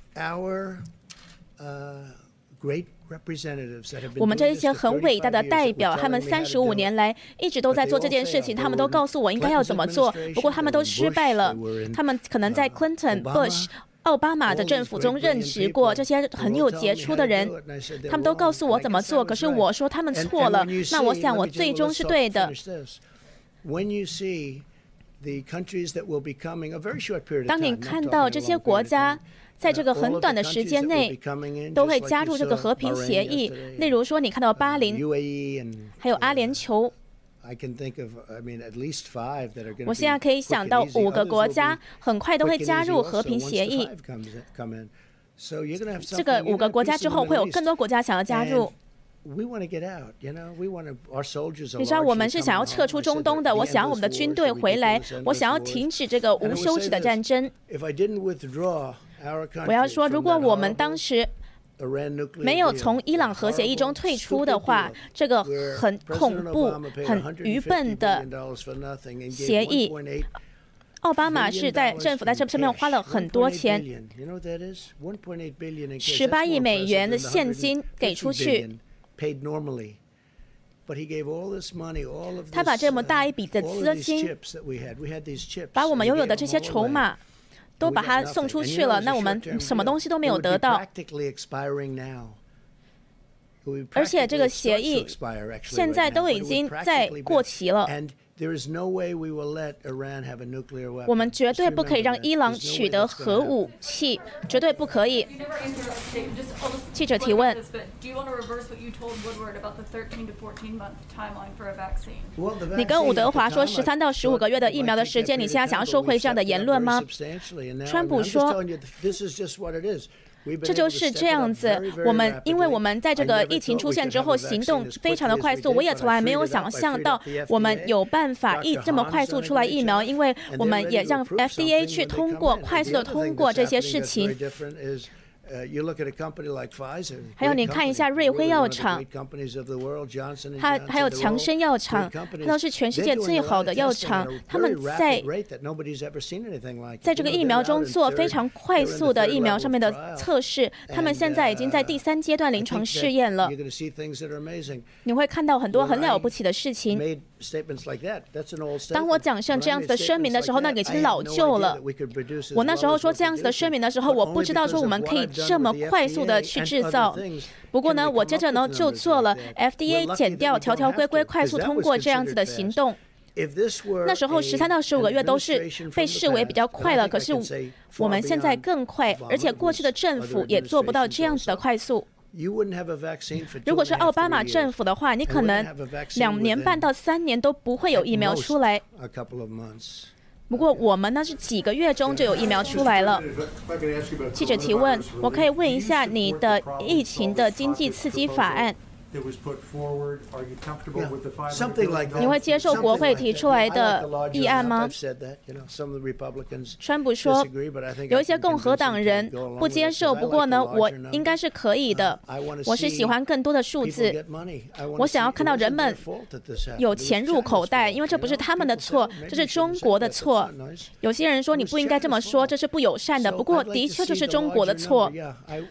我们这一些很伟大的代表，他们三十五年来一直都在做这件事情，他们都告诉我应该要怎么做，不过他们都失败了。他们可能在 Clinton、Bush。奥巴马的政府中任职过这些很有杰出的人，他们都告诉我怎么做，可是我说他们错了。那我想我最终是对的。当你看到这些国家在这个很短的时间内都会加入这个和平协议，例如说你看到巴林，还有阿联酋。我现在可以想到五个国家很快都会加入和平协议。这个五个国家之后会有更多国家想要加入。你知道我们是想要撤出中东的，我想要我们的军队回来，我想要停止这个无休止的战争。我要说，如果我们当时。没有从伊朗核协议中退出的话，这个很恐怖、很愚笨的协议。奥巴马是在政府在这上面花了很多钱，十八亿美元的现金给出去。他把这么大一笔的资金，把我们拥有的这些筹码。都把它送出去了，那我们什么东西都没有得到。而且这个协议现在都已经在过期了。我们绝对不可以让伊朗取得核武器，绝对不可以。记者提问：你跟伍德华说十三到十五个月的疫苗的时间，你现在想要收回这样的言论吗？川普说。这就是这样子，我们因为我们在这个疫情出现之后，行动非常的快速，我也从来没有想象到我们有办法一这么快速出来疫苗，因为我们也让 FDA 去通过快速的通过这些事情。还有，你看一下瑞辉药厂，它还有强生药厂，它都是全世界最好的药厂。他们在在这个疫苗中做非常快速的疫苗上面的测试，他们现在已经在第三阶段临床试验了。你会看到很多很了不起的事情。当我讲像这样子的声明的时候，那个已经老旧了。我那时候说这样子的声明的时候，我不知道说我们可以这么快速的去制造。不过呢，我接着呢就做了 FDA 减掉条条规规快速通过这样子的行动。那时候十三到十五个月都是被视为比较快了，可是我们现在更快，而且过去的政府也做不到这样子的快速。如果是奥巴马政府的话，你可能两年半到三年都不会有疫苗出来。不过我们呢是几个月中就有疫苗出来了。记者提问：我可以问一下你的疫情的经济刺激法案？你会接受国会提出来的议案吗？川普说，有一些共和党人不接受，不过呢，我应该是可以的。我是喜欢更多的数字，我想要看到人们有钱入口袋，因为这不是他们的错，这是中国的错。有些人说你不应该这么说，这是不友善的。不过的确就是中国的错，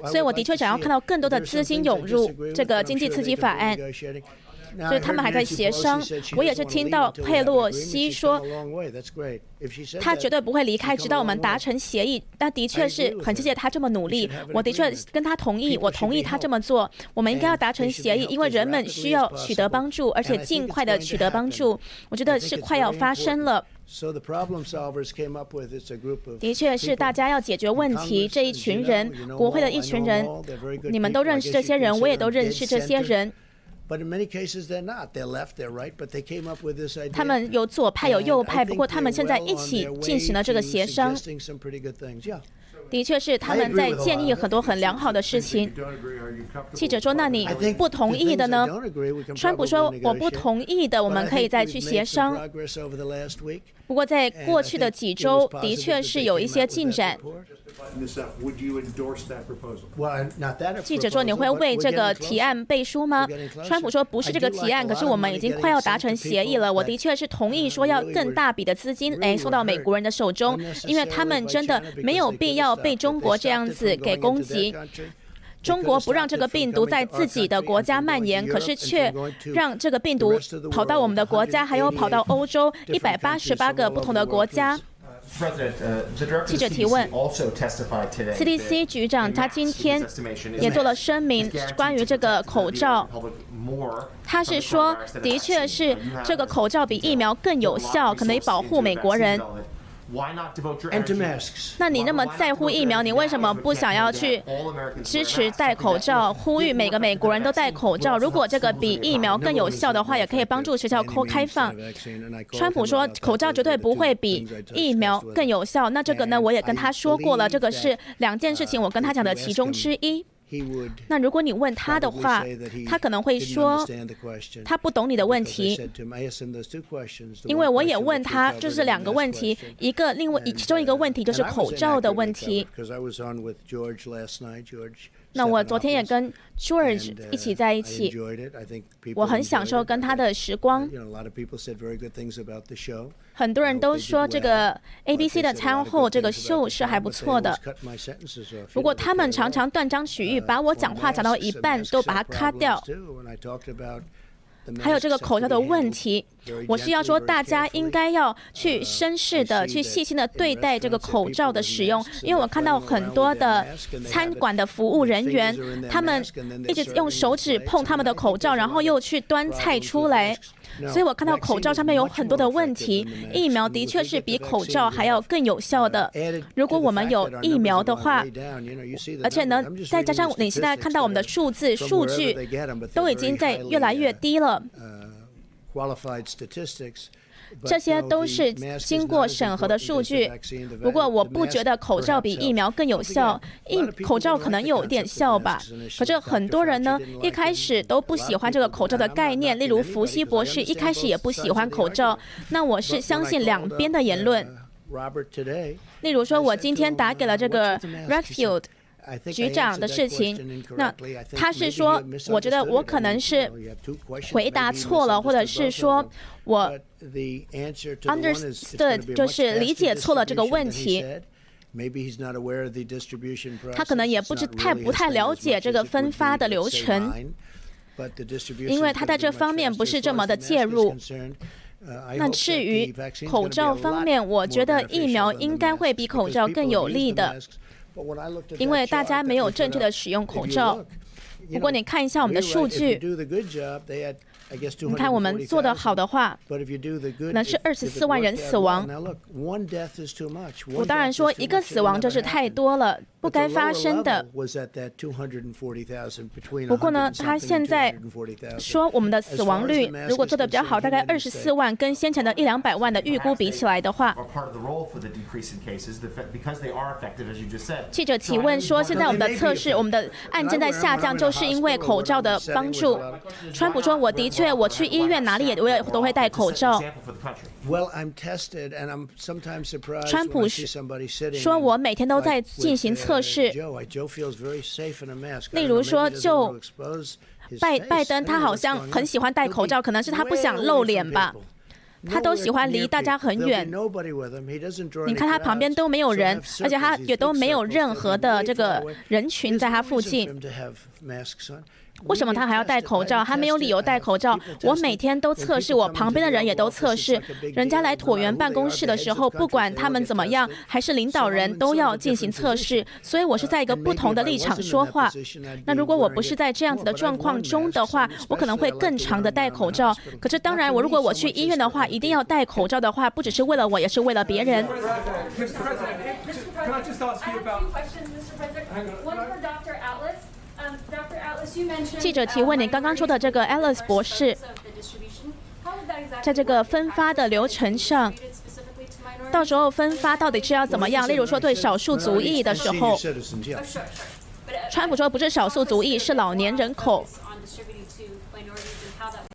所以我的确想要看到更多的资金涌入这个经济刺激。法案，所以他们还在协商。我也是听到佩洛西说，他绝对不会离开，直到我们达成协议。但的确是很谢谢他这么努力，我的确跟他同意，我同意他这么做。我们应该要达成协议，因为人们需要取得帮助，而且尽快的取得帮助。我觉得是快要发生了。的确是大家要解决问题，这一群人，国会的一群人，你们都认识这些人，我也都认识这些人。他们有左派有右派，不过他们现在一起进行了这个协商。的确是他们在建议很多很良好的事情。记者说：“那你不同意的呢？”川普说：“我不同意的，我们可以再去协商。”不过在过去的几周，的确是有一些进展。记者说：“你会为这个提案背书吗？”川普说：“不是这个提案，可是我们已经快要达成协议了。我的确是同意说要更大笔的资金来送到美国人的手中，因为他们真的没有必要被中国这样子给攻击。中国不让这个病毒在自己的国家蔓延，可是却让这个病毒跑到我们的国家，还有跑到欧洲一百八十八个不同的国家。”记者提问：CDC 局长他今天也做了声明，关于这个口罩，他是说，的确是这个口罩比疫苗更有效，可能保护美国人。那你那么在乎疫苗，你为什么不想要去支持戴口罩，呼吁每个美国人都戴口罩？如果这个比疫苗更有效的话，也可以帮助学校开开放。川普说口罩绝对不会比疫苗更有效。那这个呢，我也跟他说过了，这个是两件事情，我跟他讲的其中之一。那如果你问他的话，他可能会说他不懂你的问题，因为我也问他，就是两个问题，一个另外其中一个问题就是口罩的问题。那我昨天也跟 George 一起在一起，我很享受跟他的时光。很多人都说这个 ABC 的餐后这个秀是还不错的。不过他们常常断章取义，把我讲话讲到一半都把它卡掉。还有这个口罩的问题，我是要说，大家应该要去绅士的、去细心的对待这个口罩的使用，因为我看到很多的餐馆的服务人员，他们一直用手指碰他们的口罩，然后又去端菜出来。所以我看到口罩上面有很多的问题。疫苗的确是比口罩还要更有效的。如果我们有疫苗的话，而且呢，再加上你现在看到我们的数字数据都已经在越来越低了。这些都是经过审核的数据。不过，我不觉得口罩比疫苗更有效。疫口罩可能有点效吧，可是很多人呢，一开始都不喜欢这个口罩的概念。例如，福西博士一开始也不喜欢口罩。那我是相信两边的言论。例如说，我今天打给了这个 Redfield。局长的事情，那他是说，我觉得我可能是回答错了，或者是说我 understood 就是理解错了这个问题。他可能也不知太不太了解这个分发的流程，因为他在这方面不是这么的介入。那至于口罩方面，我觉得疫苗应该会比口罩更有利的。因为大家没有正确的使用口罩。不过你看一下我们的数据。你看，我们做得好的话，那是二十四万人死亡。我当然说，一个死亡就是太多了，不该发生的。不过呢，他现在说我们的死亡率如果做得比较好，大概二十四万，跟先前的一两百万的预估比起来的话。记者提问说，现在我们的测试，我们的案件在下降，就是因为口罩的帮助。川普说，我的确。对，我去医院哪里也我也都会戴口罩。川普说，我每天都在进行测试。例如说，就拜拜登，他好像很喜欢戴口罩，可能是他不想露脸吧。他都喜欢离大家很远。你看他旁边都没有人，而且他也都没有任何的这个人群在他附近。为什么他还要戴口罩？他没有理由戴口罩。我每天都测试，我旁边的人也都测试。人家来椭圆办公室的时候，不管他们怎么样，还是领导人都要进行测试。所以我是在一个不同的立场说话。那如果我不是在这样子的状况中的话，我可能会更长的戴口罩。可是当然，我如果我去医院的话，一定要戴口罩的话，不只是为了我，也是为了别人。记者提问：你刚刚说的这个 Alice 博士，在这个分发的流程上，到时候分发到底是要怎么样？例如说对少数族裔的时候，川普说不是少数族裔，是老年人口。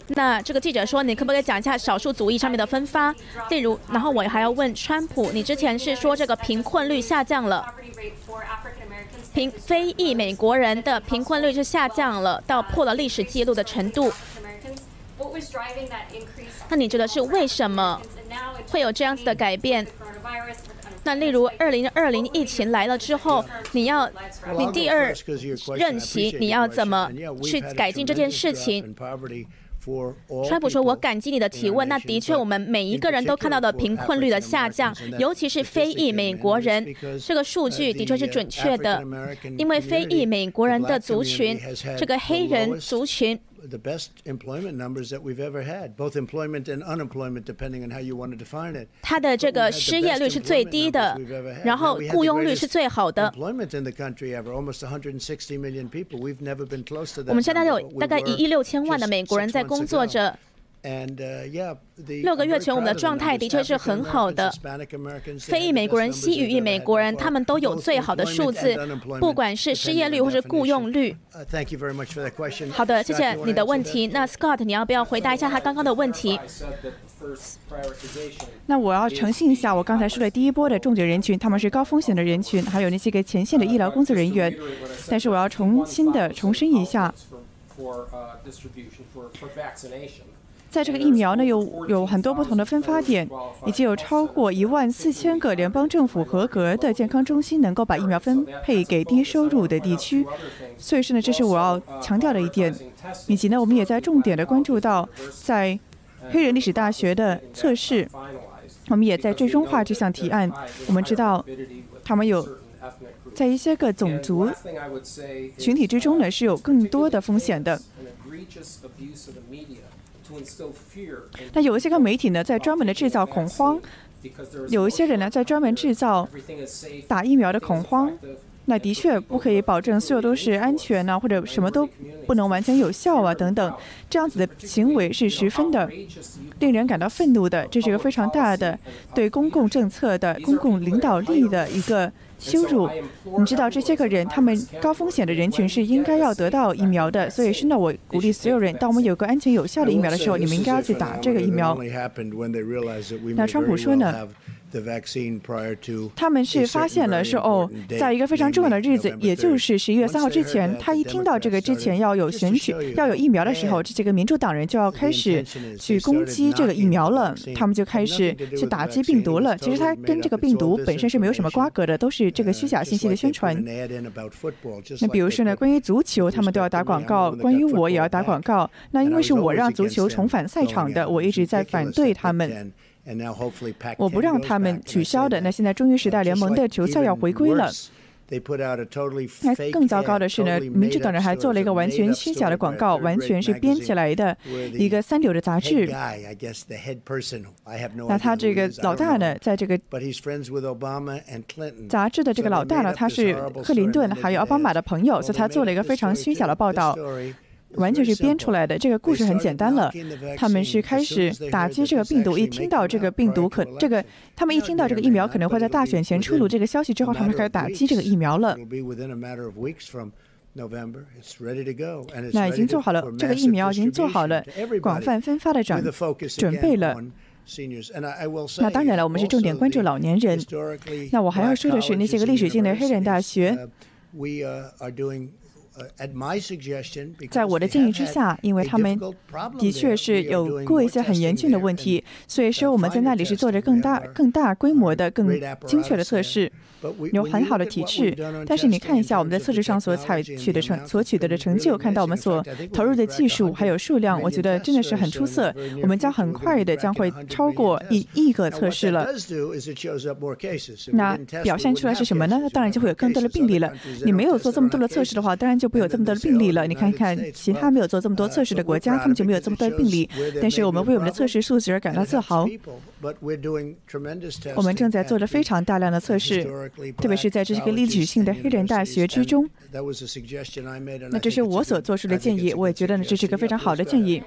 那这个记者说，你可不可以讲一下少数族裔上面的分发？例如，然后我还要问川普，你之前是说这个贫困率下降了，贫非裔美国人的贫困率是下降了，到破了历史记录的程度。那你觉得是为什么会有这样子的改变？那例如二零二零疫情来了之后，你要你第二任期你要怎么去改进这件事情？川普说：“我感激你的提问。那的确，我们每一个人都看到的贫困率的下降，尤其是非裔美国人，这个数据的确是准确的，因为非裔美国人的族群，这个黑人族群。” the best employment numbers that we've ever had, both employment and unemployment, depending on how you want to define it. 它的这个失业率是最低的，然后雇佣率是最好的。Employment in the country ever, almost 160 million people. We've never been close to that. 我们现在有大概一亿六千万的美国人在工作着。 六个月前，我们的状态的确是很好的。非裔美国人、西语裔美国人，他们都有最好的数字，不管是失业率或是雇佣率。好的，谢谢你的问题。那 Scott，你要不要回答一下他刚刚的问题？那我要澄清一下，我刚才说的第一波的重点人群，他们是高风险的人群，还有那些个前线的医疗工作人员。但是我要重新的重申一下。在这个疫苗呢，有有很多不同的分发点，以及有超过一万四千个联邦政府合格的健康中心能够把疫苗分配给低收入的地区。所以说呢，这是我要强调的一点。以及呢，我们也在重点的关注到，在黑人历史大学的测试，我们也在最终化这项提案。我们知道，他们有在一些个种族群体之中呢，是有更多的风险的。那有一些个媒体呢，在专门的制造恐慌；有一些人呢，在专门制造打疫苗的恐慌。那的确不可以保证所有都是安全呐，或者什么都不能完全有效啊，等等。这样子的行为是十分的令人感到愤怒的，这是一个非常大的对公共政策的公共领导力的一个。羞辱，你知道这些个人，他们高风险的人群是应该要得到疫苗的，所以是呢，我鼓励所有人，当我们有个安全有效的疫苗的时候，你们应该要去打这个疫苗。那川普说呢？他们是发现了说哦，在一个非常重要的日子，也就是十一月三号之前，他一听到这个之前要有选举、要有疫苗的时候，这几个民主党人就要开始去攻击这个疫苗了，他们就开始去打击病毒了。其实他跟这个病毒本身是没有什么瓜葛的，都是这个虚假信息的宣传。那比如说呢，关于足球，他们都要打广告；关于我也要打广告。那因为是我让足球重返赛场的，我一直在反对他们。我不让他们取消的。那现在终于时代联盟的球赛要回归了。那更糟糕的是呢，民主党人还做了一个完全虚假的广告，完全是编起来的一个三流的杂志。那他这个老大呢，在这个杂志的这个老大呢，他是克林顿还有奥巴马的朋友，所以他做了一个非常虚假的报道。完全是编出来的。这个故事很简单了，他们是开始打击这个病毒。一听到这个病毒可这个，他们一听到这个疫苗可能会在大选前出炉这个消息之后，他们开始打击这个疫苗了。那已经做好了，这个疫苗已经做好了广泛分发的准准备了。那当然了，我们是重点关注老年人。那我还要说的是，那些个历史性的黑人大学。在我的建议之下，因为他们的确是有过一些很严峻的问题，所以说我们在那里是做着更大、更大规模的、更精确的测试。有很好的提示，但是你看一下我们在测试上所采取的成所取得的成就，看到我们所投入的技术还有数量，我觉得真的是很出色。我们将很快的将会超过一亿个测试了。那表现出来是什么呢？当然就会有更多的病例了。你没有做这么多的测试的话，当然就不会有这么多的病例了。你看看其他没有做这么多测试的国家，他们就没有这么多的病例。但是我们为我们的测试数据而感到自豪。我们正在做着非常大量的测试。特别是在这个历史性的黑人大学之中，那这是我所做出的建议，我也觉得呢这是一个非常好的建议。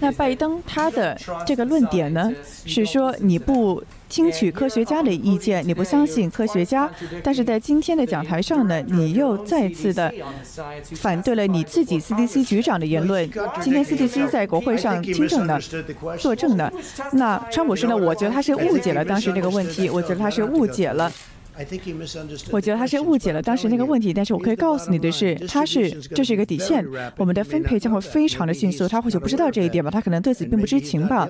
那拜登他的这个论点呢，是说你不。听取科学家的意见，你不相信科学家，但是在今天的讲台上呢，你又再次的反对了你自己 CDC 局长的言论。今天 CDC 在国会上听证呢，作证呢。那川普说呢，我觉得他是误解了当时这个问题，我觉得他是误解了。我觉得他是误解了当时那个问题，但是我可以告诉你的是，他是这是一个底线，我们的分配将会非常的迅速。他或许不知道这一点吧，他可能对此并不知情吧，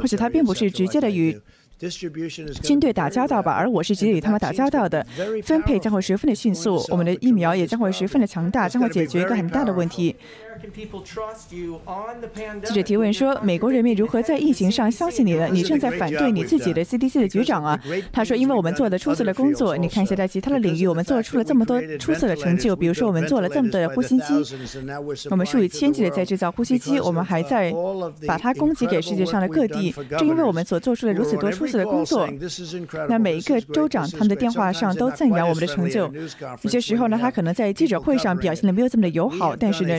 或许他并不是直接的与军队打交道吧，而我是直接与他们打交道的。分配将会十分的迅速，我们的疫苗也将会十分的强大，将会解决一个很大的问题。记者提问说：“美国人民如何在疫情上相信你呢？你正在反对你自己的 CDC 的局长啊？”他说：“因为我们做的出色的工作，你看一下在其他的领域，我们做出了这么多出色的成就。比如说，我们做了这么多的呼吸机，我们数以千计的在制造呼吸机，我们还在把它供给给世界上的各地。正因为我们所做出了如此多出色的工作，那每一个州长他们的电话上都赞扬我们的成就。有些时候呢，他可能在记者会上表现的没有这么的友好，但是呢。”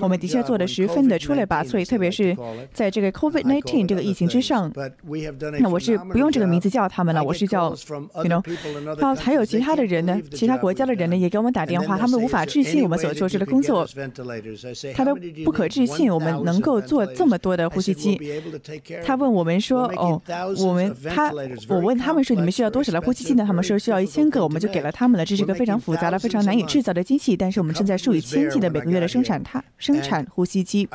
我们的确做的十分的出类拔萃，特别是在这个 COVID-19 这个疫情之上。那我是不用这个名字叫他们了，我是叫，you know。然后还有其他的人呢，其他国家的人呢，也给我们打电话，他们无法 置信我们所做出的工作，他都不可置信我们能够做这么多的呼吸机。他问我们说：“哦，我们他，我问他们说你们需要多少的呼吸机呢？他们说需要一千个，我们就给了他们了。这是一个非常复杂的、非常难以制造的机器，但是我们正在数以千计的每个月的生产它。”生产呼吸机。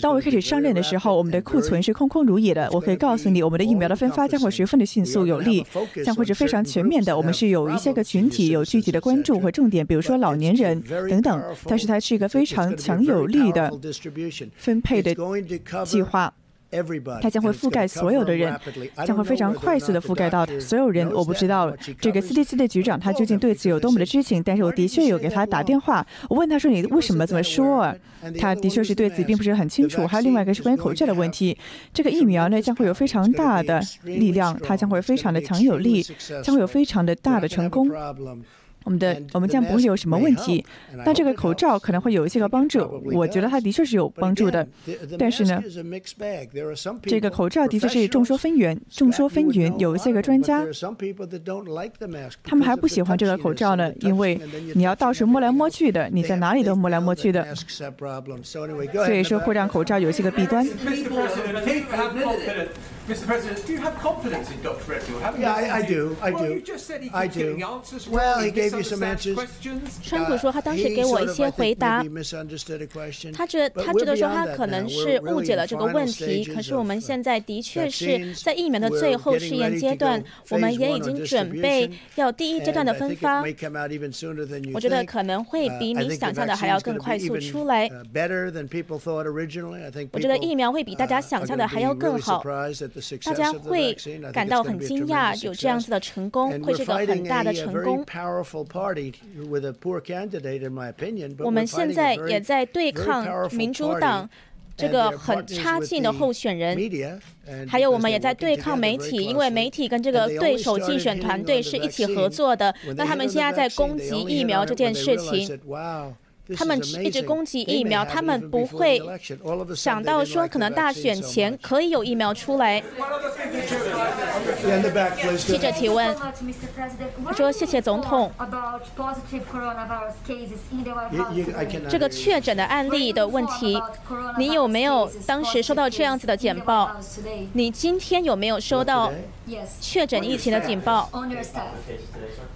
当我开始上任的时候，我们的库存是空空如也的。我可以告诉你，我们的疫苗的分发将会十分的迅速有力，将会是非常全面的。我们是有一些个群体有具体的关注和重点，比如说老年人等等。但是它是一个非常强有力的分配的计划。它将会覆盖所有的人，将会非常快速的覆盖到所有人。我不知道这个 CDC 的局长他究竟对此有多么的知情，但是我的确有给他打电话，我问他说你为什么这么说？他的确是对此并不是很清楚。还有另外一个是关于口罩的问题，这个疫苗呢将会有非常大的力量，它将会非常的强有力，将会有非常的大的成功。我们的我们将不会有什么问题，但这个口罩可能会有一些个帮助。我觉得它的确是有帮助的，但是呢，这个口罩的确是众说纷纭，众说纷纭。有一些个专家，他们还不喜欢这个口罩呢，因为你要到处摸来摸去的，你在哪里都摸来摸去的，所以说会让口罩有一些个弊端。Mr. President, do you have confidence in Dr. Redfield? Yeah, I, I do. I well, do. You just said he I do. The answers well, he gave you some answers. 川普说他当时给我一些回答，他觉他觉得说他可能是误解了这个问题。可是我们现在的确是在疫苗的最后试验阶段，我们也已经准备要第一阶段的分发。我觉得可能会比你想象的还要更快速出来。我觉得疫苗会比大家想象的还要更好。大家会感到很惊讶，有这样子的成功，会是个很大的成功。我们现在也在对抗民主党这个很差劲的候选人，还有我们也在对抗媒体，因为媒体跟这个对手竞选团队是一起合作的。那他们现在在攻击疫苗这件事情。他们一直攻击疫苗，他们不会想到说可能大选前可以有疫苗出来。记者提问，说谢谢总统。这个确诊的案例的问题，你有没有当时收到这样子的简报？你今天有没有收到确诊疫情的警报？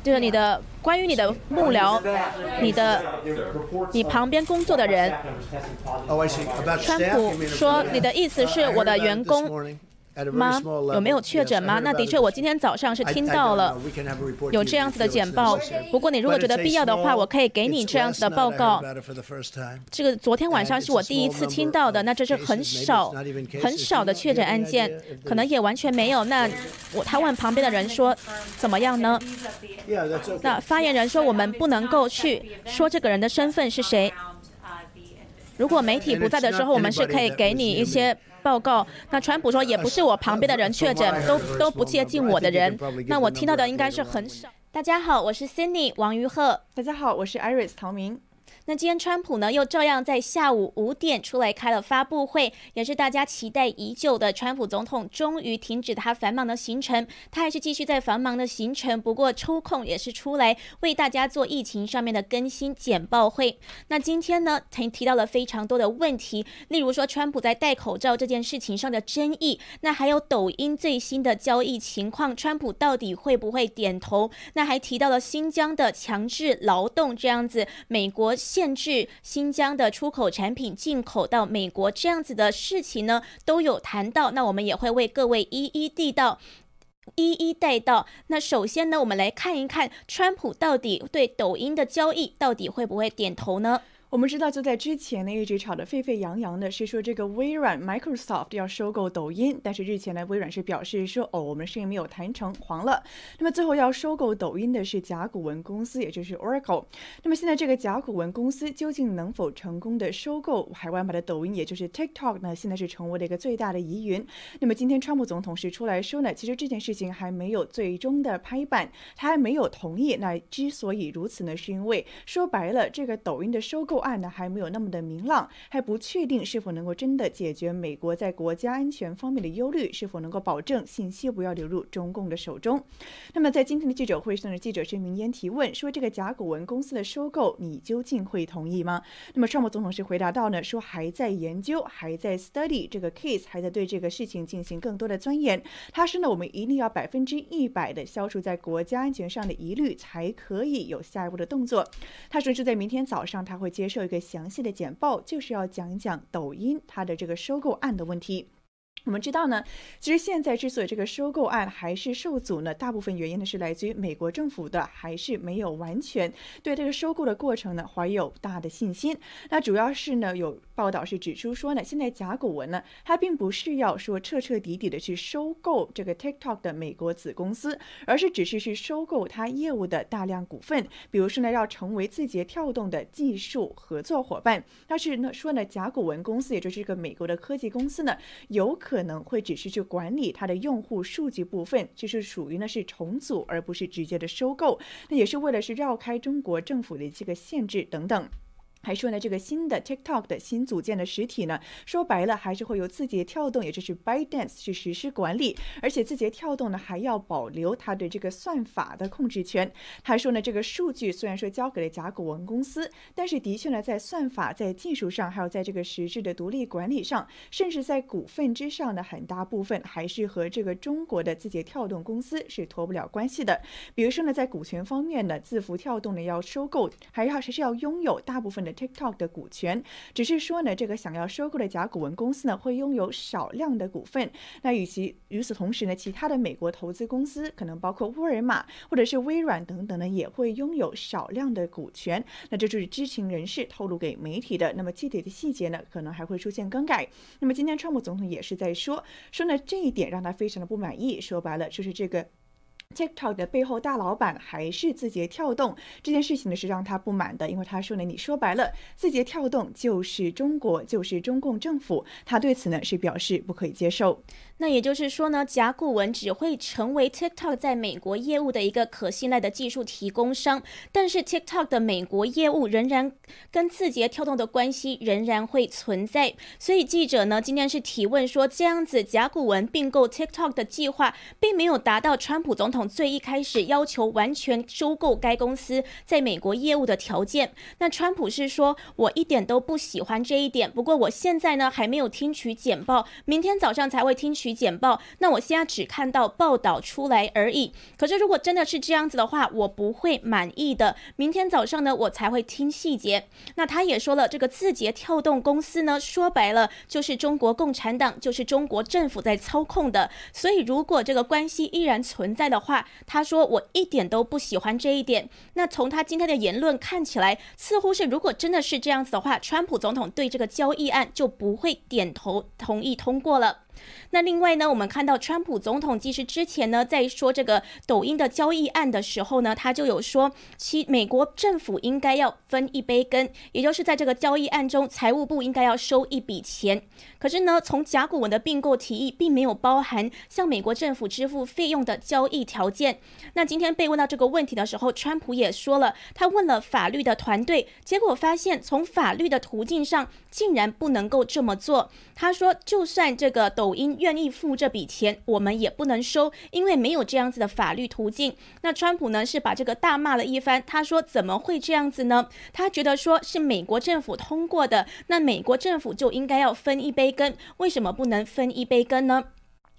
就是你的关于你的幕僚，你的你旁边工作的人。川普说，你的意思是我的员工。吗？有没有确诊吗？那的确，我今天早上是听到了有这样子的简报。不过你如果觉得必要的话，我可以给你这样子的报告。这个昨天晚上是我第一次听到的，那这是很少很少的确诊案件，可能也完全没有。那我他问旁边的人说怎么样呢？那发言人说我们不能够去说这个人的身份是谁。如果媒体不在的时候，我们是可以给你一些。报告，那川普说也不是我旁边的人确诊，都都不接近我的人。那我听到的应该是很少。大家好，我是 Cindy 王于鹤。大家好，我是 Iris 陶明。那今天川普呢又照样在下午五点出来开了发布会，也是大家期待已久的川普总统终于停止他繁忙的行程，他还是继续在繁忙的行程，不过抽空也是出来为大家做疫情上面的更新简报会。那今天呢，提提到了非常多的问题，例如说川普在戴口罩这件事情上的争议，那还有抖音最新的交易情况，川普到底会不会点头？那还提到了新疆的强制劳动这样子，美国限制新疆的出口产品进口到美国这样子的事情呢，都有谈到。那我们也会为各位一一地道。一一带到。那首先呢，我们来看一看川普到底对抖音的交易到底会不会点头呢？我们知道，就在之前呢，一直吵得沸沸扬扬的是说这个微软 Microsoft 要收购抖音，但是日前呢，微软是表示说，哦，我们事情没有谈成，黄了。那么最后要收购抖音的是甲骨文公司，也就是 Oracle。那么现在这个甲骨文公司究竟能否成功的收购海外版的抖音，也就是 TikTok 呢？现在是成为了一个最大的疑云。那么今天川普总统是出来说呢，其实这件事情还没有最终的拍板，他还没有同意。那之所以如此呢，是因为说白了，这个抖音的收购。案呢还没有那么的明朗，还不确定是否能够真的解决美国在国家安全方面的忧虑，是否能够保证信息不要流入中共的手中。那么在今天的记者会上呢，记者是明言提问说：“这个甲骨文公司的收购，你究竟会同意吗？”那么川普总统是回答到呢，说还在研究，还在 study 这个 case，还在对这个事情进行更多的钻研。他说呢，我们一定要百分之一百的消除在国家安全上的疑虑，才可以有下一步的动作。他说是在明天早上他会接。接受一个详细的简报，就是要讲一讲抖音它的这个收购案的问题。我们知道呢，其实现在之所以这个收购案还是受阻呢，大部分原因呢是来自于美国政府的还是没有完全对这个收购的过程呢怀有大的信心。那主要是呢有报道是指出说呢，现在甲骨文呢它并不是要说彻彻底底的去收购这个 TikTok 的美国子公司，而是只是去收购它业务的大量股份，比如说呢要成为字节跳动的技术合作伙伴。但是呢说呢甲骨文公司也就是这个美国的科技公司呢有可可能会只是去管理它的用户数据部分，就是属于呢是重组，而不是直接的收购。那也是为了是绕开中国政府的这个限制等等。还说呢，这个新的 TikTok 的新组建的实体呢，说白了还是会由字节跳动，也就是 ByteDance 去实施管理，而且字节跳动呢还要保留它对这个算法的控制权。还说呢，这个数据虽然说交给了甲骨文公司，但是的确呢，在算法、在技术上，还有在这个实质的独立管理上，甚至在股份之上的很大部分还是和这个中国的字节跳动公司是脱不了关系的。比如说呢，在股权方面呢，字符跳动呢要收购，还要还是要拥有大部分的。TikTok 的股权，只是说呢，这个想要收购的甲骨文公司呢，会拥有少量的股份。那与其与此同时呢，其他的美国投资公司，可能包括沃尔玛或者是微软等等呢，也会拥有少量的股权。那这就是知情人士透露给媒体的。那么具体的细节呢，可能还会出现更改。那么今天川普总统也是在说，说呢这一点让他非常的不满意。说白了，就是这个。TikTok 的背后大老板还是字节跳动，这件事情呢是让他不满的，因为他说呢，你说白了，字节跳动就是中国，就是中共政府，他对此呢是表示不可以接受。那也就是说呢，甲骨文只会成为 TikTok 在美国业务的一个可信赖的技术提供商，但是 TikTok 的美国业务仍然跟字节跳动的关系仍然会存在。所以记者呢今天是提问说，这样子甲骨文并购 TikTok 的计划并没有达到川普总统最一开始要求完全收购该公司在美国业务的条件。那川普是说，我一点都不喜欢这一点。不过我现在呢还没有听取简报，明天早上才会听取。简报，那我现在只看到报道出来而已。可是如果真的是这样子的话，我不会满意的。明天早上呢，我才会听细节。那他也说了，这个字节跳动公司呢，说白了就是中国共产党，就是中国政府在操控的。所以如果这个关系依然存在的，话他说我一点都不喜欢这一点。那从他今天的言论看起来，似乎是如果真的是这样子的话，川普总统对这个交易案就不会点头同意通过了。那另外呢，我们看到川普总统其实之前呢，在说这个抖音的交易案的时候呢，他就有说，其美国政府应该要分一杯羹，也就是在这个交易案中，财务部应该要收一笔钱。可是呢，从甲骨文的并购提议，并没有包含向美国政府支付费用的交易条件。那今天被问到这个问题的时候，川普也说了，他问了法律的团队，结果发现从法律的途径上，竟然不能够这么做。他说，就算这个抖抖音愿意付这笔钱，我们也不能收，因为没有这样子的法律途径。那川普呢，是把这个大骂了一番。他说，怎么会这样子呢？他觉得说是美国政府通过的，那美国政府就应该要分一杯羹，为什么不能分一杯羹呢？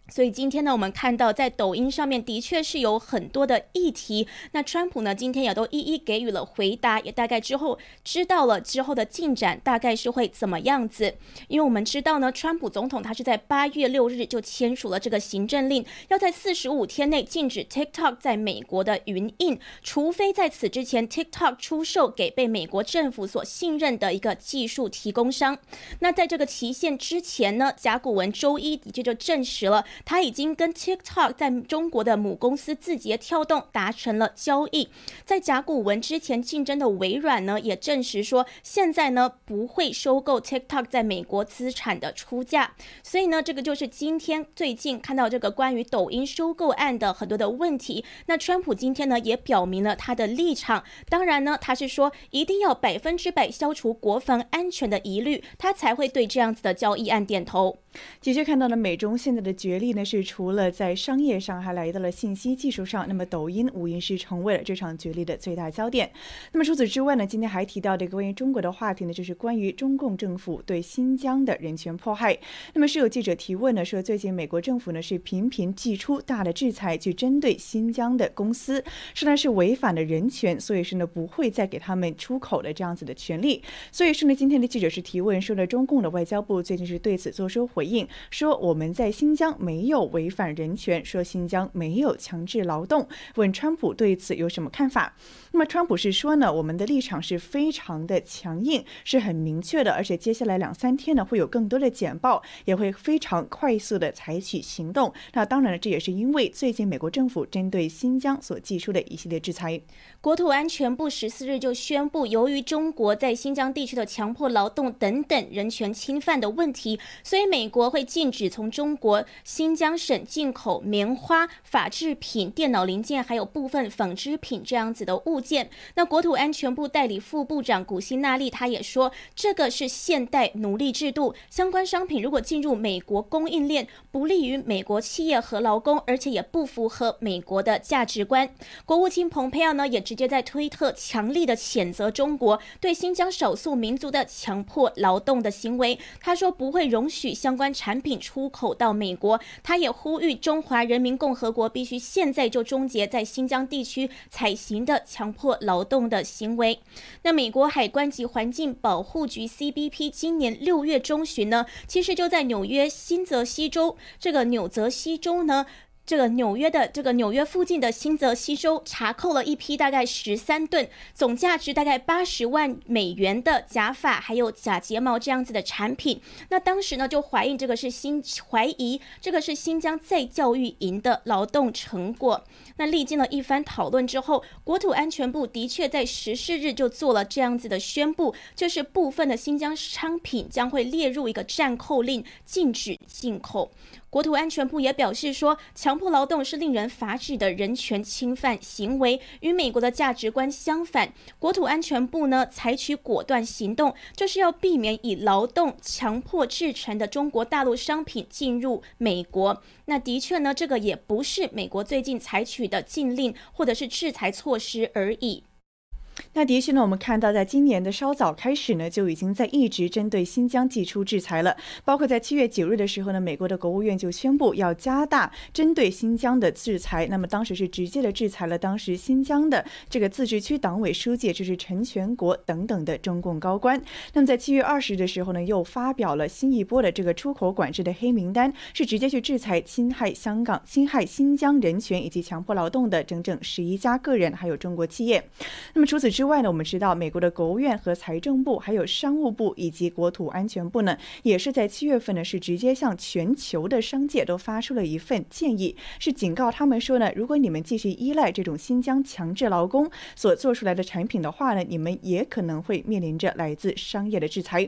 所以今天呢，我们看到在抖音上面的确是有很多的议题。那川普呢，今天也都一一给予了回答，也大概之后知道了之后的进展大概是会怎么样子。因为我们知道呢，川普总统他是在八月六日就签署了这个行政令，要在四十五天内禁止 TikTok 在美国的云印，除非在此之前 TikTok 出售给被美国政府所信任的一个技术提供商。那在这个期限之前呢，甲骨文周一的确就证实了。他已经跟 TikTok 在中国的母公司字节跳动达成了交易，在甲骨文之前竞争的微软呢，也证实说现在呢不会收购 TikTok 在美国资产的出价。所以呢，这个就是今天最近看到这个关于抖音收购案的很多的问题。那川普今天呢也表明了他的立场，当然呢他是说一定要百分之百消除国防安全的疑虑，他才会对这样子的交易案点头。的确看到了美中现在的角力呢，是除了在商业上，还来到了信息技术上。那么抖音无疑是成为了这场角力的最大焦点。那么除此之外呢，今天还提到的一个关于中国的话题呢，就是关于中共政府对新疆的人权迫害。那么是有记者提问呢，说最近美国政府呢是频频祭出大的制裁去针对新疆的公司，说呢是违反了人权，所以说呢不会再给他们出口的这样子的权利。所以说呢，今天的记者是提问说呢，中共的外交部最近是对此做出回。应说我们在新疆没没有违反人权，说新疆没有强制劳动。问川普对此有什么看法？那么川普是说呢，我们的立场是非常的强硬，是很明确的，而且接下来两三天呢会有更多的简报，也会非常快速的采取行动。那当然了，这也是因为最近美国政府针对新疆所寄出的一系列制裁。国土安全部十四日就宣布，由于中国在新疆地区的强迫劳动等等人权侵犯的问题，所以美国会禁止从中国新新疆省进口棉花、法制品、电脑零件，还有部分纺织品这样子的物件。那国土安全部代理副部长古希纳利他也说，这个是现代奴隶制度，相关商品如果进入美国供应链，不利于美国企业和劳工，而且也不符合美国的价值观。国务卿蓬佩奥呢也直接在推特强力的谴责中国对新疆少数民族的强迫劳动的行为。他说不会容许相关产品出口到美国。他也呼吁中华人民共和国必须现在就终结在新疆地区采行的强迫劳动的行为。那美国海关及环境保护局 CBP 今年六月中旬呢，其实就在纽约新泽西州这个纽泽西州呢。这个纽约的这个纽约附近的新泽西州查扣了一批大概十三吨，总价值大概八十万美元的假发，还有假睫毛这样子的产品。那当时呢就怀疑这个是新怀疑这个是新疆再教育营的劳动成果。那历经了一番讨论之后，国土安全部的确在十四日就做了这样子的宣布，就是部分的新疆商品将会列入一个暂扣令，禁止进口。国土安全部也表示说，强迫劳动是令人发指的人权侵犯行为，与美国的价值观相反。国土安全部呢，采取果断行动，就是要避免以劳动强迫制成的中国大陆商品进入美国。那的确呢，这个也不是美国最近采取的禁令或者是制裁措施而已。那的确呢，我们看到，在今年的稍早开始呢，就已经在一直针对新疆寄出制裁了。包括在七月九日的时候呢，美国的国务院就宣布要加大针对新疆的制裁。那么当时是直接的制裁了当时新疆的这个自治区党委书记，就是陈全国等等的中共高官。那么在七月二十日的时候呢，又发表了新一波的这个出口管制的黑名单，是直接去制裁侵害香港、侵害新疆人权以及强迫劳动的整整十一家个人还有中国企业。那么除此此之外呢，我们知道美国的国务院和财政部，还有商务部以及国土安全部呢，也是在七月份呢，是直接向全球的商界都发出了一份建议，是警告他们说呢，如果你们继续依赖这种新疆强制劳工所做出来的产品的话呢，你们也可能会面临着来自商业的制裁。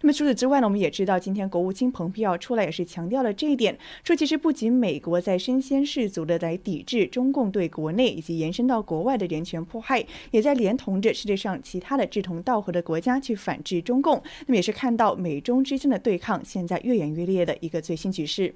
那么除此之外呢，我们也知道，今天国务卿蓬佩奥出来也是强调了这一点，说其实不仅美国在身先士卒的来抵制中共对国内以及延伸到国外的人权迫害，也在连同着世界上其他的志同道合的国家去反制中共。那么也是看到美中之间的对抗现在越演越烈的一个最新局势。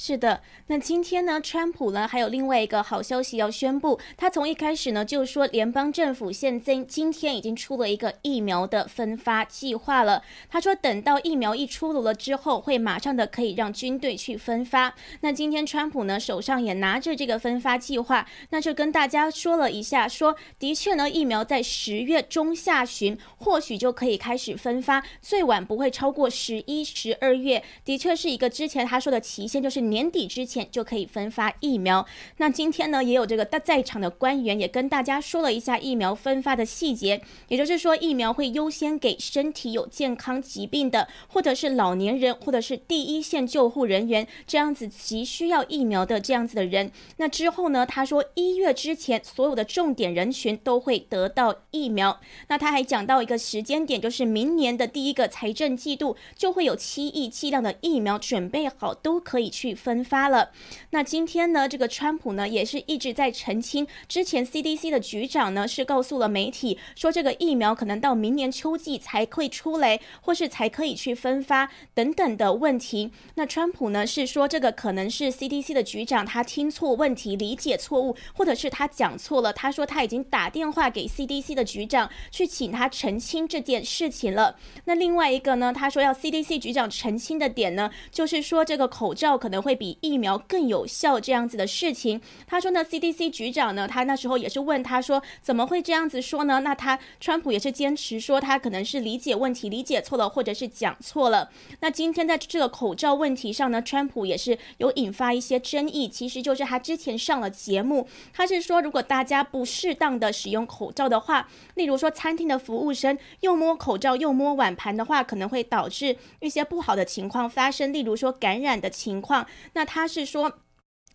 是的，那今天呢，川普呢还有另外一个好消息要宣布。他从一开始呢就说，联邦政府现在今天已经出了一个疫苗的分发计划了。他说，等到疫苗一出炉了之后，会马上的可以让军队去分发。那今天川普呢手上也拿着这个分发计划，那就跟大家说了一下，说的确呢，疫苗在十月中下旬或许就可以开始分发，最晚不会超过十一、十二月。的确是一个之前他说的期限，就是。年底之前就可以分发疫苗。那今天呢，也有这个在在场的官员也跟大家说了一下疫苗分发的细节，也就是说，疫苗会优先给身体有健康疾病的，或者是老年人，或者是第一线救护人员这样子急需要疫苗的这样子的人。那之后呢，他说一月之前所有的重点人群都会得到疫苗。那他还讲到一个时间点，就是明年的第一个财政季度就会有七亿剂量的疫苗准备好，都可以去。分发了。那今天呢，这个川普呢也是一直在澄清，之前 CDC 的局长呢是告诉了媒体说，这个疫苗可能到明年秋季才会出来，或是才可以去分发等等的问题。那川普呢是说，这个可能是 CDC 的局长他听错问题，理解错误，或者是他讲错了。他说他已经打电话给 CDC 的局长去请他澄清这件事情了。那另外一个呢，他说要 CDC 局长澄清的点呢，就是说这个口罩可能会。会比疫苗更有效这样子的事情，他说呢，CDC 局长呢，他那时候也是问他说，怎么会这样子说呢？那他川普也是坚持说他可能是理解问题理解错了，或者是讲错了。那今天在这个口罩问题上呢，川普也是有引发一些争议，其实就是他之前上了节目，他是说如果大家不适当的使用口罩的话，例如说餐厅的服务生又摸口罩又摸碗盘的话，可能会导致一些不好的情况发生，例如说感染的情况。那他是说。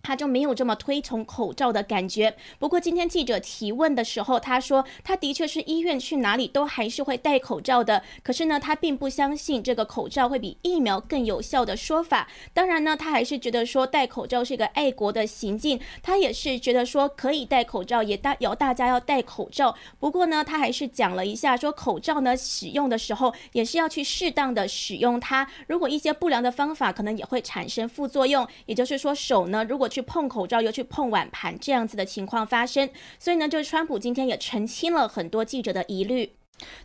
他就没有这么推崇口罩的感觉。不过今天记者提问的时候，他说他的确是医院去哪里都还是会戴口罩的。可是呢，他并不相信这个口罩会比疫苗更有效的说法。当然呢，他还是觉得说戴口罩是一个爱国的行径。他也是觉得说可以戴口罩，也大要大家要戴口罩。不过呢，他还是讲了一下说口罩呢使用的时候也是要去适当的使用它。如果一些不良的方法可能也会产生副作用。也就是说手呢如果去碰口罩又去碰碗盘这样子的情况发生，所以呢，就是川普今天也澄清了很多记者的疑虑。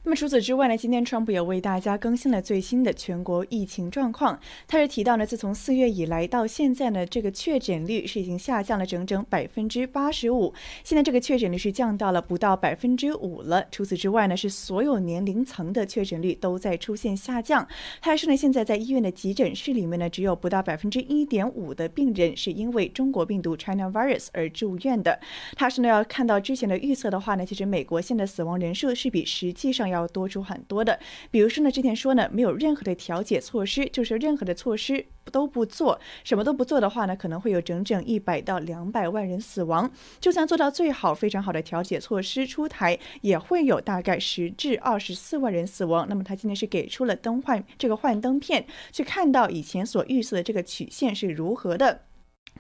那么除此之外呢，今天川普也为大家更新了最新的全国疫情状况。他是提到呢，自从四月以来到现在呢，这个确诊率是已经下降了整整百分之八十五。现在这个确诊率是降到了不到百分之五了。除此之外呢，是所有年龄层的确诊率都在出现下降。他还说呢，现在在医院的急诊室里面呢，只有不到百分之一点五的病人是因为中国病毒 China virus 而住院的。他说呢，要看到之前的预测的话呢，其实美国现在死亡人数是比实际上要多出很多的，比如说呢，之前说呢，没有任何的调解措施，就是任何的措施都不做，什么都不做的话呢，可能会有整整一百到两百万人死亡。就算做到最好非常好的调解措施出台，也会有大概十至二十四万人死亡。那么他今天是给出了灯幻这个幻灯片，去看到以前所预测的这个曲线是如何的。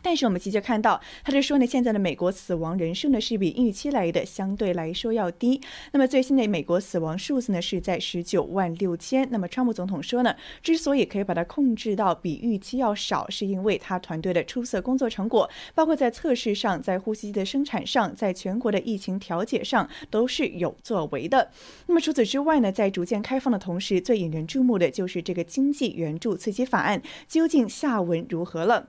但是我们急着看到，他是说呢，现在的美国死亡人数呢是比预期来的相对来说要低。那么最新的美国死亡数字呢是在十九万六千。那么川普总统说呢，之所以可以把它控制到比预期要少，是因为他团队的出色工作成果，包括在测试上、在呼吸机的生产上、在全国的疫情调解上都是有作为的。那么除此之外呢，在逐渐开放的同时，最引人注目的就是这个经济援助刺激法案究竟下文如何了。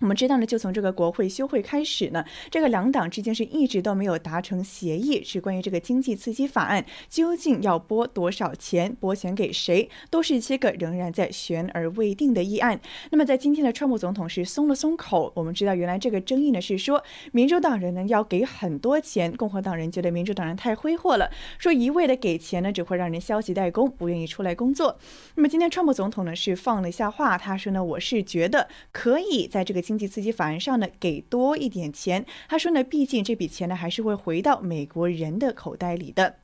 我们知道呢，就从这个国会休会开始呢，这个两党之间是一直都没有达成协议，是关于这个经济刺激法案究竟要拨多少钱，拨钱给谁，都是一些个仍然在悬而未定的议案。那么在今天的川普总统是松了松口，我们知道原来这个争议呢是说，民主党人呢要给很多钱，共和党人觉得民主党人太挥霍了，说一味的给钱呢只会让人消极怠工，不愿意出来工作。那么今天川普总统呢是放了一下话，他说呢，我是觉得可以在这个。经济刺激法案上呢，给多一点钱。他说呢，毕竟这笔钱呢，还是会回到美国人的口袋里的。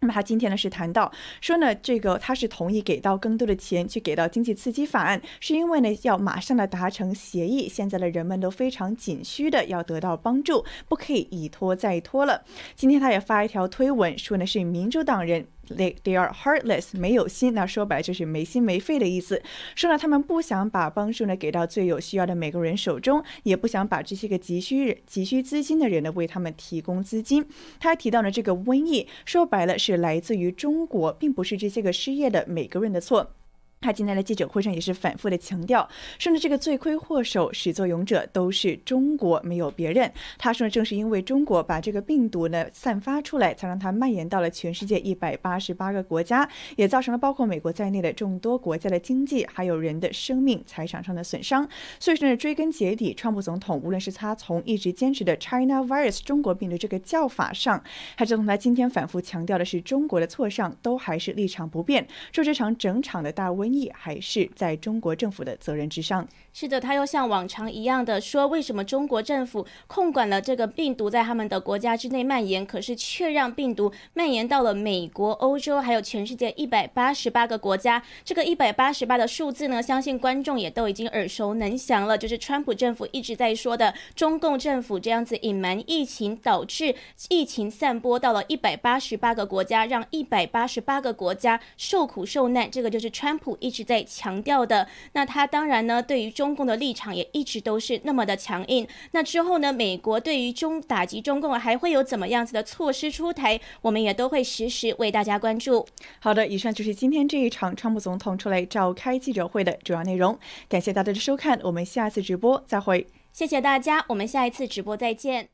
那么他今天呢是谈到说呢，这个他是同意给到更多的钱去给到经济刺激法案，是因为呢要马上的达成协议。现在的人们都非常紧需的要得到帮助，不可以一拖再拖了。今天他也发一条推文说呢，是民主党人。They they are heartless，没有心，那说白了就是没心没肺的意思。说呢，他们不想把帮助呢给到最有需要的每个人手中，也不想把这些个急需急需资金的人呢为他们提供资金。他提到了这个瘟疫，说白了是来自于中国，并不是这些个失业的每个人的错。他今天的记者会上也是反复的强调，说呢这个罪魁祸首、始作俑者都是中国，没有别人。他说，正是因为中国把这个病毒呢散发出来，才让它蔓延到了全世界一百八十八个国家，也造成了包括美国在内的众多国家的经济还有人的生命财产上的损伤。所以说呢，追根结底，川普总统无论是他从一直坚持的 China virus 中国病毒这个叫法上，还是从他今天反复强调的是中国的错上，都还是立场不变，说这场整场的大瘟还是在中国政府的责任之上。是的，他又像往常一样的说，为什么中国政府控管了这个病毒在他们的国家之内蔓延，可是却让病毒蔓延到了美国、欧洲，还有全世界一百八十八个国家？这个一百八十八的数字呢，相信观众也都已经耳熟能详了，就是川普政府一直在说的，中共政府这样子隐瞒疫情，导致疫情散播到了一百八十八个国家，让一百八十八个国家受苦受难。这个就是川普一直在强调的。那他当然呢，对于中中共的立场也一直都是那么的强硬。那之后呢？美国对于中打击中共还会有怎么样子的措施出台？我们也都会实时为大家关注。好的，以上就是今天这一场川普总统出来召开记者会的主要内容。感谢大家的收看，我们下次直播再会。谢谢大家，我们下一次直播再见。